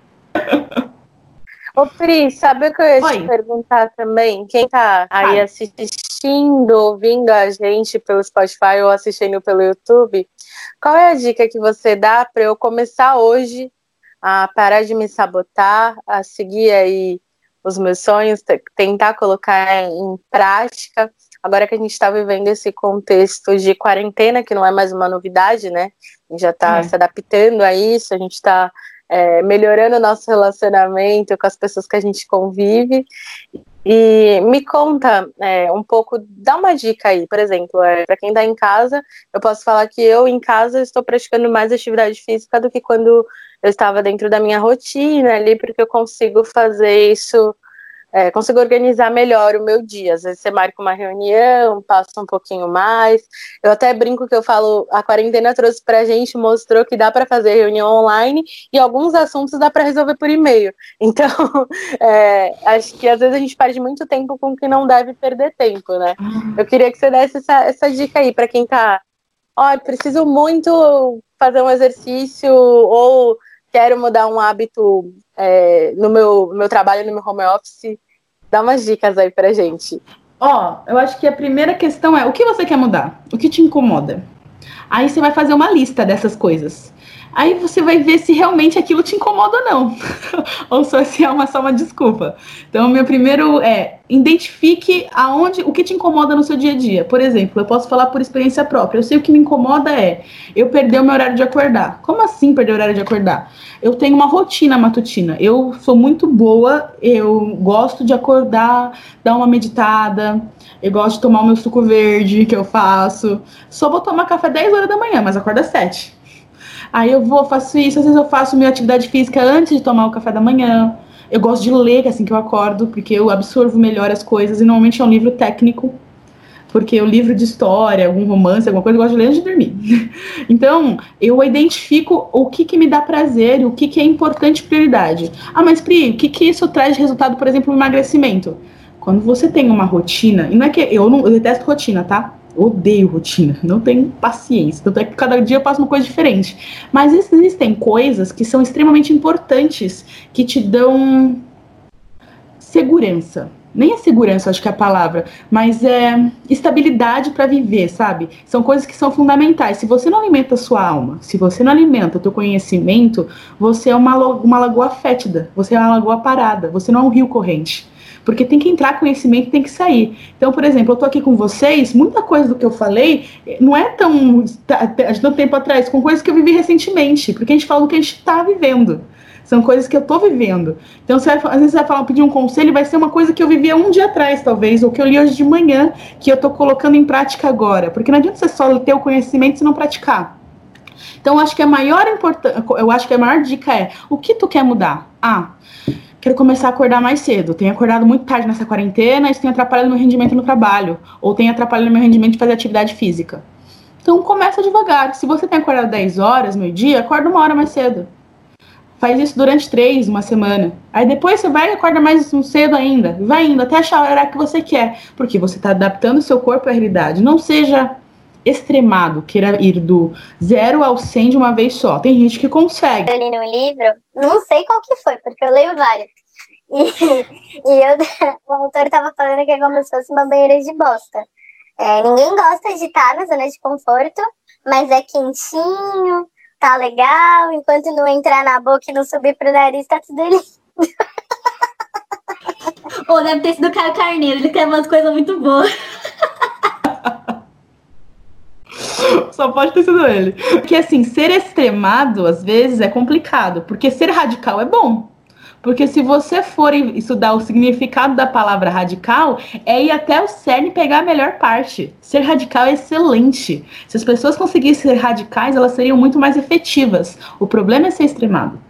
Ô, Pri, sabe o que eu ia Oi. te perguntar também? Quem tá aí assistindo, ouvindo a gente pelo Spotify ou assistindo pelo YouTube, qual é a dica que você dá para eu começar hoje a parar de me sabotar, a seguir aí os meus sonhos, tentar colocar em prática? Agora que a gente está vivendo esse contexto de quarentena, que não é mais uma novidade, né? A gente já está é. se adaptando a isso, a gente está é, melhorando o nosso relacionamento com as pessoas que a gente convive. E me conta é, um pouco, dá uma dica aí, por exemplo, é, para quem está em casa, eu posso falar que eu em casa estou praticando mais atividade física do que quando eu estava dentro da minha rotina ali, porque eu consigo fazer isso é, consigo organizar melhor o meu dia. Às vezes você marca uma reunião, passa um pouquinho mais. Eu até brinco que eu falo, a quarentena trouxe pra gente, mostrou que dá para fazer reunião online e alguns assuntos dá para resolver por e-mail. Então, é, acho que às vezes a gente perde muito tempo com que não deve perder tempo, né? Eu queria que você desse essa, essa dica aí para quem tá, ó, oh, preciso muito fazer um exercício ou quero mudar um hábito é, no meu, meu trabalho, no meu home office. Dá umas dicas aí pra gente. Ó, oh, eu acho que a primeira questão é o que você quer mudar? O que te incomoda? Aí você vai fazer uma lista dessas coisas. Aí você vai ver se realmente aquilo te incomoda ou não. ou só se é uma, só uma desculpa. Então, meu primeiro é identifique aonde o que te incomoda no seu dia a dia. Por exemplo, eu posso falar por experiência própria. Eu sei o que me incomoda é eu perder o meu horário de acordar. Como assim perder o horário de acordar? Eu tenho uma rotina matutina. Eu sou muito boa, eu gosto de acordar, dar uma meditada, eu gosto de tomar o meu suco verde que eu faço. Só vou tomar café 10 horas da manhã, mas acorda 7. Aí eu vou, faço isso, às vezes eu faço minha atividade física antes de tomar o café da manhã. Eu gosto de ler assim que eu acordo, porque eu absorvo melhor as coisas, e normalmente é um livro técnico, porque o livro de história, algum romance, alguma coisa, eu gosto de ler antes de dormir. então, eu identifico o que, que me dá prazer, o que, que é importante prioridade. Ah, mas Pri, o que, que isso traz de resultado, por exemplo, no emagrecimento? Quando você tem uma rotina, e não é que eu não eu detesto rotina, tá? Odeio rotina, não tenho paciência. Tanto é que cada dia eu passo uma coisa diferente. Mas existem coisas que são extremamente importantes, que te dão segurança. Nem é segurança, acho que é a palavra, mas é estabilidade para viver, sabe? São coisas que são fundamentais. Se você não alimenta a sua alma, se você não alimenta o teu conhecimento, você é uma, uma lagoa fétida, você é uma lagoa parada, você não é um rio corrente porque tem que entrar conhecimento tem que sair. Então, por exemplo, eu estou aqui com vocês, muita coisa do que eu falei não é tão de tanto tempo atrás, com coisas que eu vivi recentemente, porque a gente fala do que a gente está vivendo. São coisas que eu estou vivendo. Então, você vai, às vezes você vai falar, pedir um conselho, vai ser uma coisa que eu vivia um dia atrás, talvez, ou que eu li hoje de manhã, que eu estou colocando em prática agora. Porque não adianta você só ter o conhecimento e não praticar. Então, acho que a maior importância, eu acho que a maior dica é o que tu quer mudar? Ah, quero começar a acordar mais cedo. Tenho acordado muito tarde nessa quarentena, isso tem atrapalhado meu rendimento no trabalho, ou tem atrapalhado meu rendimento de fazer atividade física. Então começa devagar. Se você tem acordado 10 horas, meio dia, acorda uma hora mais cedo. Faz isso durante três, uma semana. Aí depois você vai e acorda mais cedo ainda. Vai indo até achar a hora que você quer. Porque você está adaptando o seu corpo à realidade. Não seja extremado, queira ir do zero ao 100 de uma vez só. Tem gente que consegue. Eu li no livro, não sei qual que foi, porque eu leio vários. E, e eu, o autor estava falando que é como se fosse uma banheira de bosta. É, ninguém gosta de estar na zona de conforto, mas é quentinho, tá legal, enquanto não entrar na boca e não subir pro nariz, tá tudo lindo. Ou deve ter sido o Caio Carneiro, ele quer umas coisas muito boas. Só pode ter sido ele. Porque assim, ser extremado às vezes é complicado, porque ser radical é bom. Porque se você for estudar o significado da palavra radical, é ir até o cerne pegar a melhor parte. Ser radical é excelente. Se as pessoas conseguissem ser radicais, elas seriam muito mais efetivas. O problema é ser extremado.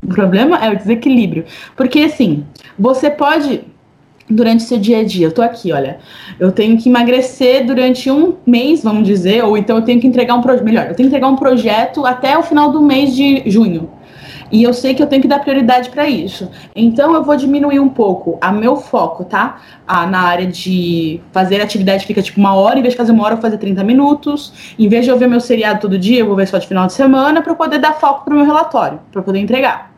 O problema é o desequilíbrio. Porque assim, você pode durante seu dia a dia. Eu tô aqui, olha. Eu tenho que emagrecer durante um mês, vamos dizer, ou então eu tenho que entregar um projeto. Melhor, eu tenho que entregar um projeto até o final do mês de junho. E eu sei que eu tenho que dar prioridade para isso. Então eu vou diminuir um pouco a meu foco, tá? Ah, na área de fazer atividade fica tipo uma hora, em vez de fazer uma hora, eu vou fazer 30 minutos. Em vez de eu ver meu seriado todo dia, eu vou ver só de final de semana para poder dar foco pro meu relatório, para poder entregar.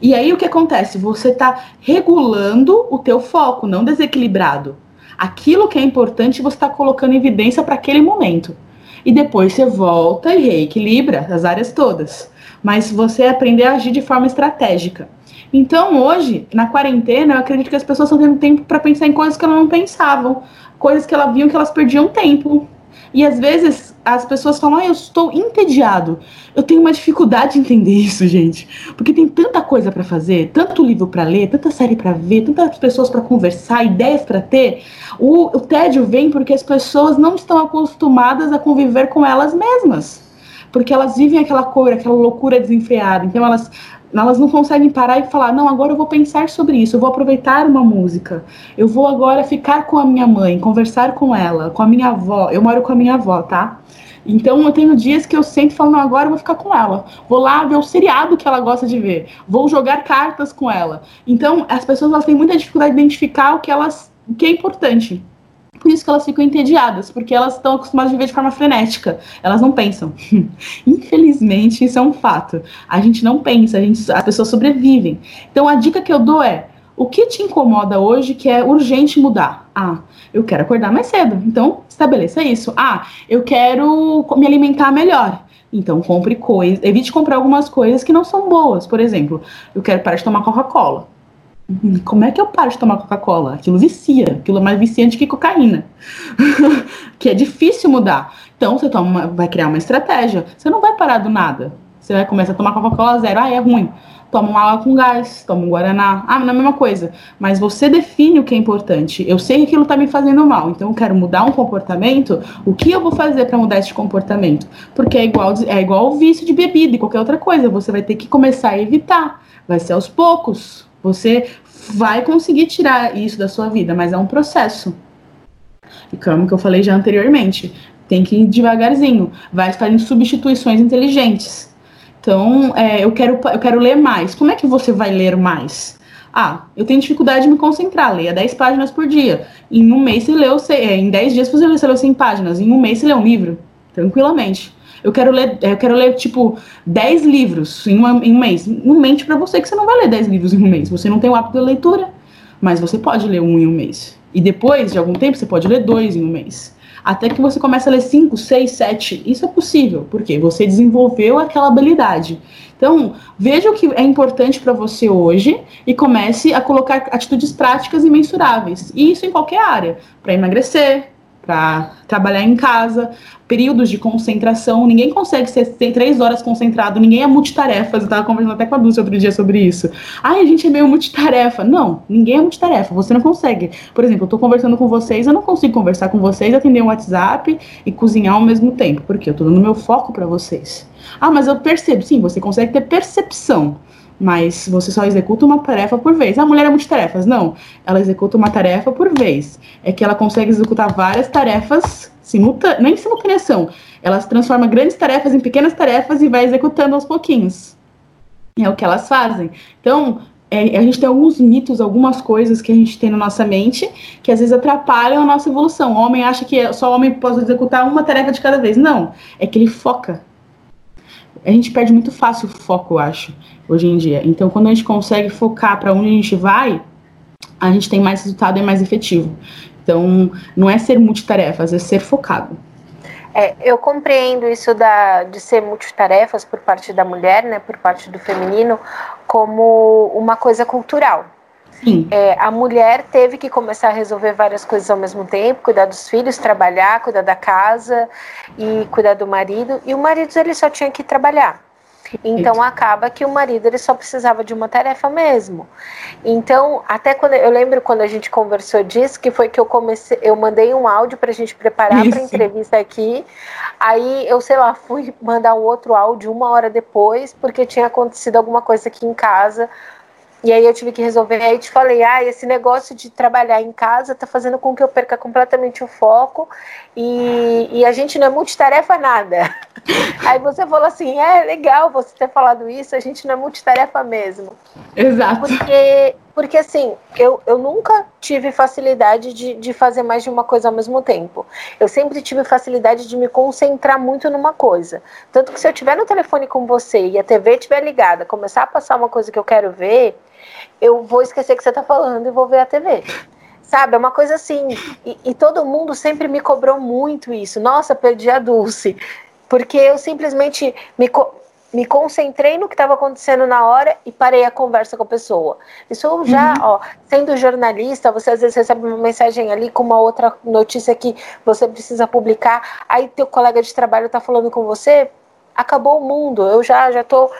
E aí o que acontece? Você está regulando o teu foco, não desequilibrado. Aquilo que é importante você está colocando em evidência para aquele momento. E depois você volta e reequilibra as áreas todas. Mas você aprender a agir de forma estratégica. Então, hoje, na quarentena, eu acredito que as pessoas estão tendo tempo para pensar em coisas que elas não pensavam, coisas que elas viam que elas perdiam tempo. E às vezes as pessoas falam, ah, eu estou entediado. Eu tenho uma dificuldade de entender isso, gente. Porque tem tanta coisa para fazer, tanto livro para ler, tanta série para ver, tantas pessoas para conversar, ideias para ter. O, o tédio vem porque as pessoas não estão acostumadas a conviver com elas mesmas. Porque elas vivem aquela cor, aquela loucura desenfreada. Então elas elas não conseguem parar e falar, não, agora eu vou pensar sobre isso, eu vou aproveitar uma música, eu vou agora ficar com a minha mãe, conversar com ela, com a minha avó, eu moro com a minha avó, tá? Então eu tenho dias que eu sempre falo, não, agora eu vou ficar com ela. Vou lá ver o seriado que ela gosta de ver. Vou jogar cartas com ela. Então, as pessoas elas têm muita dificuldade de identificar o que elas o que é importante. Por isso que elas ficam entediadas, porque elas estão acostumadas a viver de forma frenética. Elas não pensam. Infelizmente, isso é um fato. A gente não pensa, a gente, as pessoas sobrevivem. Então, a dica que eu dou é: o que te incomoda hoje que é urgente mudar? Ah, eu quero acordar mais cedo. Então, estabeleça isso. Ah, eu quero me alimentar melhor. Então, compre coisas. Evite comprar algumas coisas que não são boas. Por exemplo, eu quero parar de tomar Coca-Cola. Como é que eu paro de tomar Coca-Cola? Aquilo vicia, aquilo é mais viciante que cocaína. que é difícil mudar. Então você toma vai criar uma estratégia. Você não vai parar do nada. Você vai começar a tomar Coca-Cola zero. Ah, é ruim. Toma uma água com gás, toma um Guaraná. Ah, não é a mesma coisa. Mas você define o que é importante. Eu sei que aquilo está me fazendo mal, então eu quero mudar um comportamento. O que eu vou fazer para mudar esse comportamento? Porque é igual, é igual o vício de bebida e qualquer outra coisa. Você vai ter que começar a evitar. Vai ser aos poucos você vai conseguir tirar isso da sua vida, mas é um processo. E como que eu falei já anteriormente, tem que ir devagarzinho, vai fazendo substituições inteligentes. Então, é, eu, quero, eu quero ler mais. Como é que você vai ler mais? Ah, eu tenho dificuldade de me concentrar, leia 10 páginas por dia. Em um mês você leu, é, em 10 dias você leu 100 páginas, em um mês você lê um livro, tranquilamente. Eu quero ler, eu quero ler tipo 10 livros em, uma, em um mês. Não mente para você que você não vai ler 10 livros em um mês. Você não tem o hábito de leitura, mas você pode ler um em um mês. E depois de algum tempo você pode ler dois em um mês. Até que você comece a ler 5, 6, 7. Isso é possível, porque você desenvolveu aquela habilidade. Então, veja o que é importante para você hoje e comece a colocar atitudes práticas e mensuráveis. E isso em qualquer área, para emagrecer, para trabalhar em casa, períodos de concentração, ninguém consegue ser três horas concentrado, ninguém é multitarefas. Eu estava conversando até com a Dulce outro dia sobre isso. Ai, a gente é meio multitarefa. Não, ninguém é multitarefa, você não consegue. Por exemplo, eu estou conversando com vocês, eu não consigo conversar com vocês, atender um WhatsApp e cozinhar ao mesmo tempo, porque eu estou dando meu foco para vocês. Ah, mas eu percebo, sim, você consegue ter percepção mas você só executa uma tarefa por vez. A mulher é multitarefas. Não, ela executa uma tarefa por vez. É que ela consegue executar várias tarefas simultâneas, nem simultaneação. Ela transforma grandes tarefas em pequenas tarefas e vai executando aos pouquinhos. É o que elas fazem. Então, é, a gente tem alguns mitos, algumas coisas que a gente tem na nossa mente que às vezes atrapalham a nossa evolução. O homem acha que só o homem pode executar uma tarefa de cada vez. Não, é que ele foca. A gente perde muito fácil o foco, eu acho hoje em dia. Então, quando a gente consegue focar para onde a gente vai, a gente tem mais resultado e é mais efetivo. Então, não é ser multitarefas, é ser focado. É, eu compreendo isso da, de ser multitarefas por parte da mulher, né, por parte do feminino, como uma coisa cultural. É, a mulher teve que começar a resolver várias coisas ao mesmo tempo, cuidar dos filhos, trabalhar, cuidar da casa e cuidar do marido. E o marido ele só tinha que trabalhar. Então acaba que o marido ele só precisava de uma tarefa mesmo. Então, até quando eu lembro quando a gente conversou disso, que foi que eu comecei, eu mandei um áudio para a gente preparar para a entrevista aqui. Aí eu, sei lá, fui mandar um outro áudio uma hora depois, porque tinha acontecido alguma coisa aqui em casa e aí eu tive que resolver. Aí te falei, ah, esse negócio de trabalhar em casa tá fazendo com que eu perca completamente o foco e, e a gente não é multitarefa nada. Aí você falou assim, é legal você ter falado isso, a gente não é multitarefa mesmo. Exato. Porque, porque assim, eu, eu nunca tive facilidade de, de fazer mais de uma coisa ao mesmo tempo. Eu sempre tive facilidade de me concentrar muito numa coisa. Tanto que se eu estiver no telefone com você e a TV estiver ligada, começar a passar uma coisa que eu quero ver, eu vou esquecer que você está falando e vou ver a TV. Sabe, é uma coisa assim. E, e, todo mundo sempre me cobrou muito isso. Nossa, perdi a Dulce. Porque eu simplesmente me. Co me concentrei no que estava acontecendo na hora e parei a conversa com a pessoa. Isso já, uhum. ó, sendo jornalista, você às vezes recebe uma mensagem ali com uma outra notícia que você precisa publicar, aí teu colega de trabalho está falando com você, acabou o mundo. Eu já já tô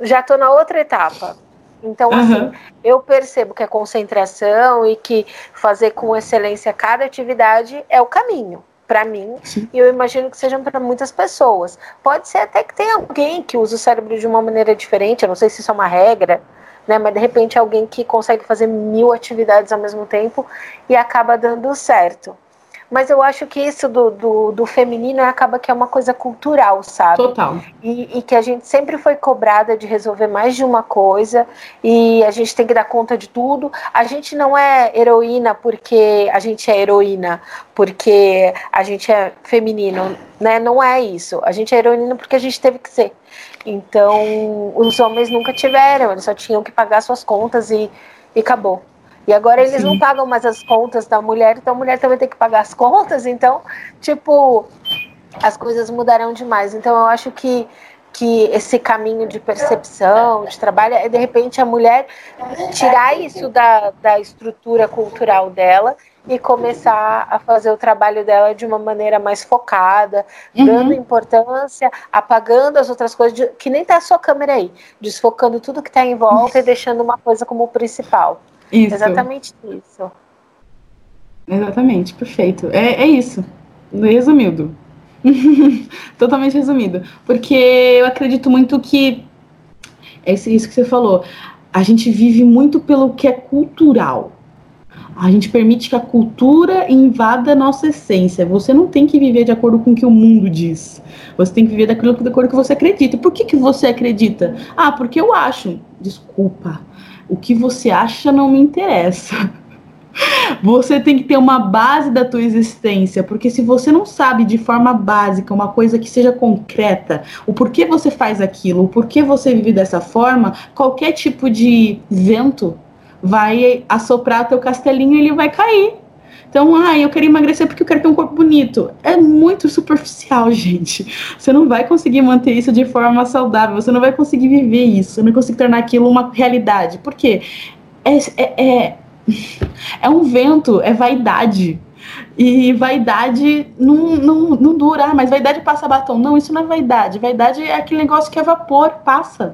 já tô na outra etapa. Então, uhum. assim, eu percebo que a concentração e que fazer com excelência cada atividade é o caminho para mim Sim. e eu imagino que sejam para muitas pessoas. Pode ser até que tenha alguém que use o cérebro de uma maneira diferente, eu não sei se isso é uma regra, né? Mas de repente alguém que consegue fazer mil atividades ao mesmo tempo e acaba dando certo. Mas eu acho que isso do, do, do, feminino acaba que é uma coisa cultural, sabe? Total. E, e, que a gente sempre foi cobrada de resolver mais de uma coisa e a gente tem que dar conta de tudo. A gente não é heroína porque a gente é heroína, porque a gente é feminino, né? Não é isso. A gente é heroína porque a gente teve que ser. Então, os homens nunca tiveram, eles só tinham que pagar suas contas e, e acabou. E agora eles Sim. não pagam mais as contas da mulher, então a mulher também tem que pagar as contas. Então, tipo, as coisas mudarão demais. Então, eu acho que que esse caminho de percepção, de trabalho, é de repente a mulher tirar isso da, da estrutura cultural dela e começar a fazer o trabalho dela de uma maneira mais focada, uhum. dando importância, apagando as outras coisas, de, que nem tá a sua câmera aí, desfocando tudo que está em volta e deixando uma coisa como principal. Isso. Exatamente isso. Exatamente, perfeito. É, é isso. Resumido. Totalmente resumido. Porque eu acredito muito que é isso que você falou. A gente vive muito pelo que é cultural. A gente permite que a cultura invada a nossa essência. Você não tem que viver de acordo com o que o mundo diz. Você tem que viver daquilo de acordo com o que você acredita. Por que, que você acredita? Ah, porque eu acho. Desculpa. O que você acha não me interessa. Você tem que ter uma base da tua existência, porque se você não sabe de forma básica uma coisa que seja concreta, o porquê você faz aquilo, o porquê você vive dessa forma, qualquer tipo de vento vai assoprar teu castelinho e ele vai cair. Então, ah, eu quero emagrecer porque eu quero ter um corpo bonito. É muito superficial, gente. Você não vai conseguir manter isso de forma saudável, você não vai conseguir viver isso, você não vai conseguir tornar aquilo uma realidade. Por quê? É, é, é, é um vento, é vaidade. E vaidade não, não, não dura, ah, mas vaidade passa batom. Não, isso não é vaidade. Vaidade é aquele negócio que é vapor, passa.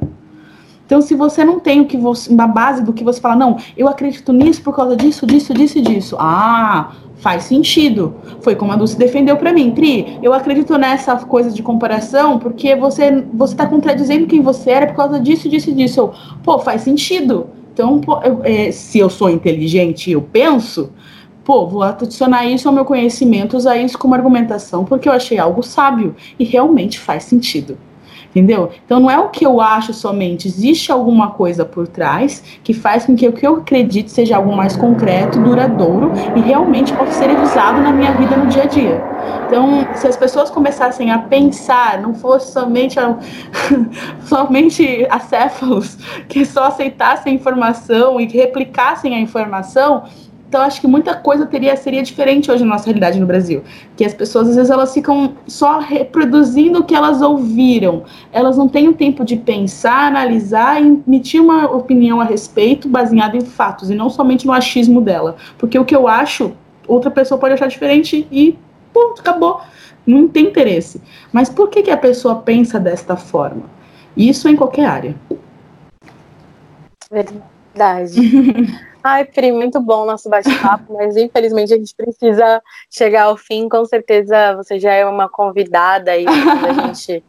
Então, se você não tem o que você, uma base do que você fala, não, eu acredito nisso por causa disso, disso, disso e disso. Ah, faz sentido. Foi como a Dulce defendeu para mim. Pri, eu acredito nessa coisa de comparação porque você você tá contradizendo quem você era por causa disso, disso e disso. Eu, pô, faz sentido. Então, pô, eu, é, se eu sou inteligente e eu penso, pô, vou adicionar isso ao meu conhecimento, usar isso como argumentação, porque eu achei algo sábio e realmente faz sentido entendeu? Então não é o que eu acho somente, existe alguma coisa por trás que faz com que o que eu acredite seja algo mais concreto, duradouro e realmente possa ser usado na minha vida no dia a dia. Então, se as pessoas começassem a pensar, não fosse somente a, somente acéfalos que só aceitassem a informação e replicassem a informação, então acho que muita coisa teria seria diferente hoje na nossa realidade no Brasil, que as pessoas às vezes elas ficam só reproduzindo o que elas ouviram. Elas não têm o tempo de pensar, analisar e emitir uma opinião a respeito baseada em fatos e não somente no achismo dela, porque o que eu acho, outra pessoa pode achar diferente e ponto, acabou. Não tem interesse. Mas por que que a pessoa pensa desta forma? Isso em qualquer área. Verdade. Ai, Pri, muito bom nosso bate-papo, mas infelizmente a gente precisa chegar ao fim. Com certeza você já é uma convidada aí para a gente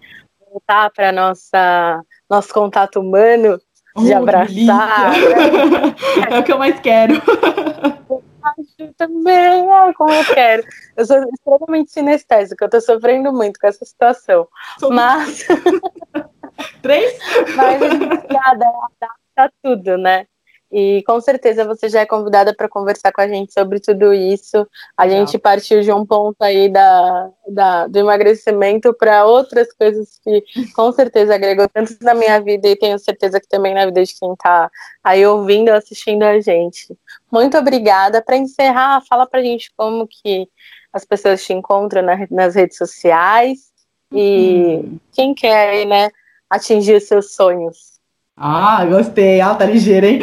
voltar para nossa nosso contato humano de uh, abraçar. É o que eu mais quero. acho também, ai, como eu quero. Eu sou extremamente sinestésica, eu tô sofrendo muito com essa situação. Sou mas. Três? Mas a gente adapta tudo, né? E com certeza você já é convidada para conversar com a gente sobre tudo isso. A Legal. gente partiu de um ponto aí da, da do emagrecimento para outras coisas que com certeza agregou tanto na minha vida e tenho certeza que também na vida de quem está aí ouvindo ou assistindo a gente. Muito obrigada. Para encerrar, fala para a gente como que as pessoas te encontram na, nas redes sociais e uhum. quem quer, né? atingir seus sonhos? Ah, gostei, alta tá ligeira, hein?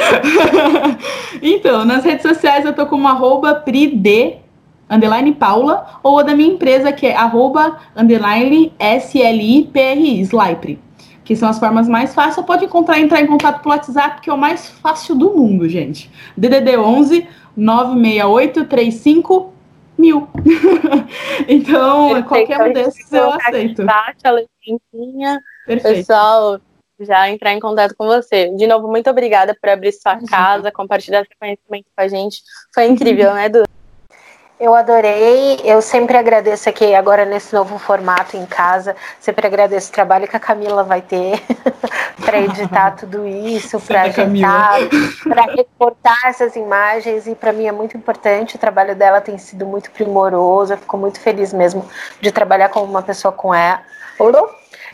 então, nas redes sociais eu tô como arroba pride, underline Paula, ou a da minha empresa, que é arroba, underline S-L-I-P-R-I, Slipre. Que são as formas mais fáceis. Pode encontrar, entrar em contato pelo WhatsApp, que é o mais fácil do mundo, gente. DDD 11 968 35 mil. então, Perfeito. qualquer um desses eu aceito. Bate a legentinha, pessoal já entrar em contato com você. De novo, muito obrigada por abrir sua casa, compartilhar seu conhecimento com a gente. Foi incrível, né, Duda? Eu adorei, eu sempre agradeço aqui agora nesse novo formato em casa, sempre agradeço o trabalho que a Camila vai ter para editar tudo isso, para ajeitar, para reportar essas imagens. E para mim é muito importante, o trabalho dela tem sido muito primoroso, eu fico muito feliz mesmo de trabalhar com uma pessoa com ela,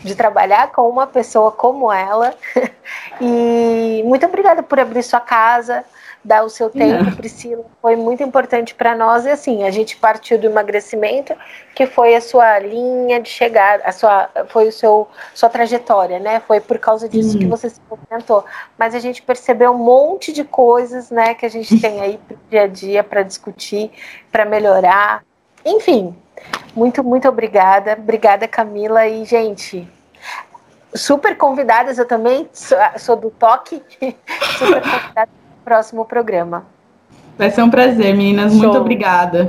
de trabalhar com uma pessoa como ela. e muito obrigada por abrir sua casa, dar o seu tempo, Não. Priscila. Foi muito importante para nós. E assim, a gente partiu do emagrecimento, que foi a sua linha de chegada, a sua, foi o seu, sua trajetória, né? Foi por causa disso Sim. que você se movimentou. Mas a gente percebeu um monte de coisas, né, que a gente tem aí pro dia a dia para discutir, para melhorar. Enfim, muito, muito obrigada. Obrigada, Camila. E, gente, super convidadas, eu também sou, sou do toque, super convidada para o próximo programa. Vai ser um prazer, meninas. Show. Muito obrigada.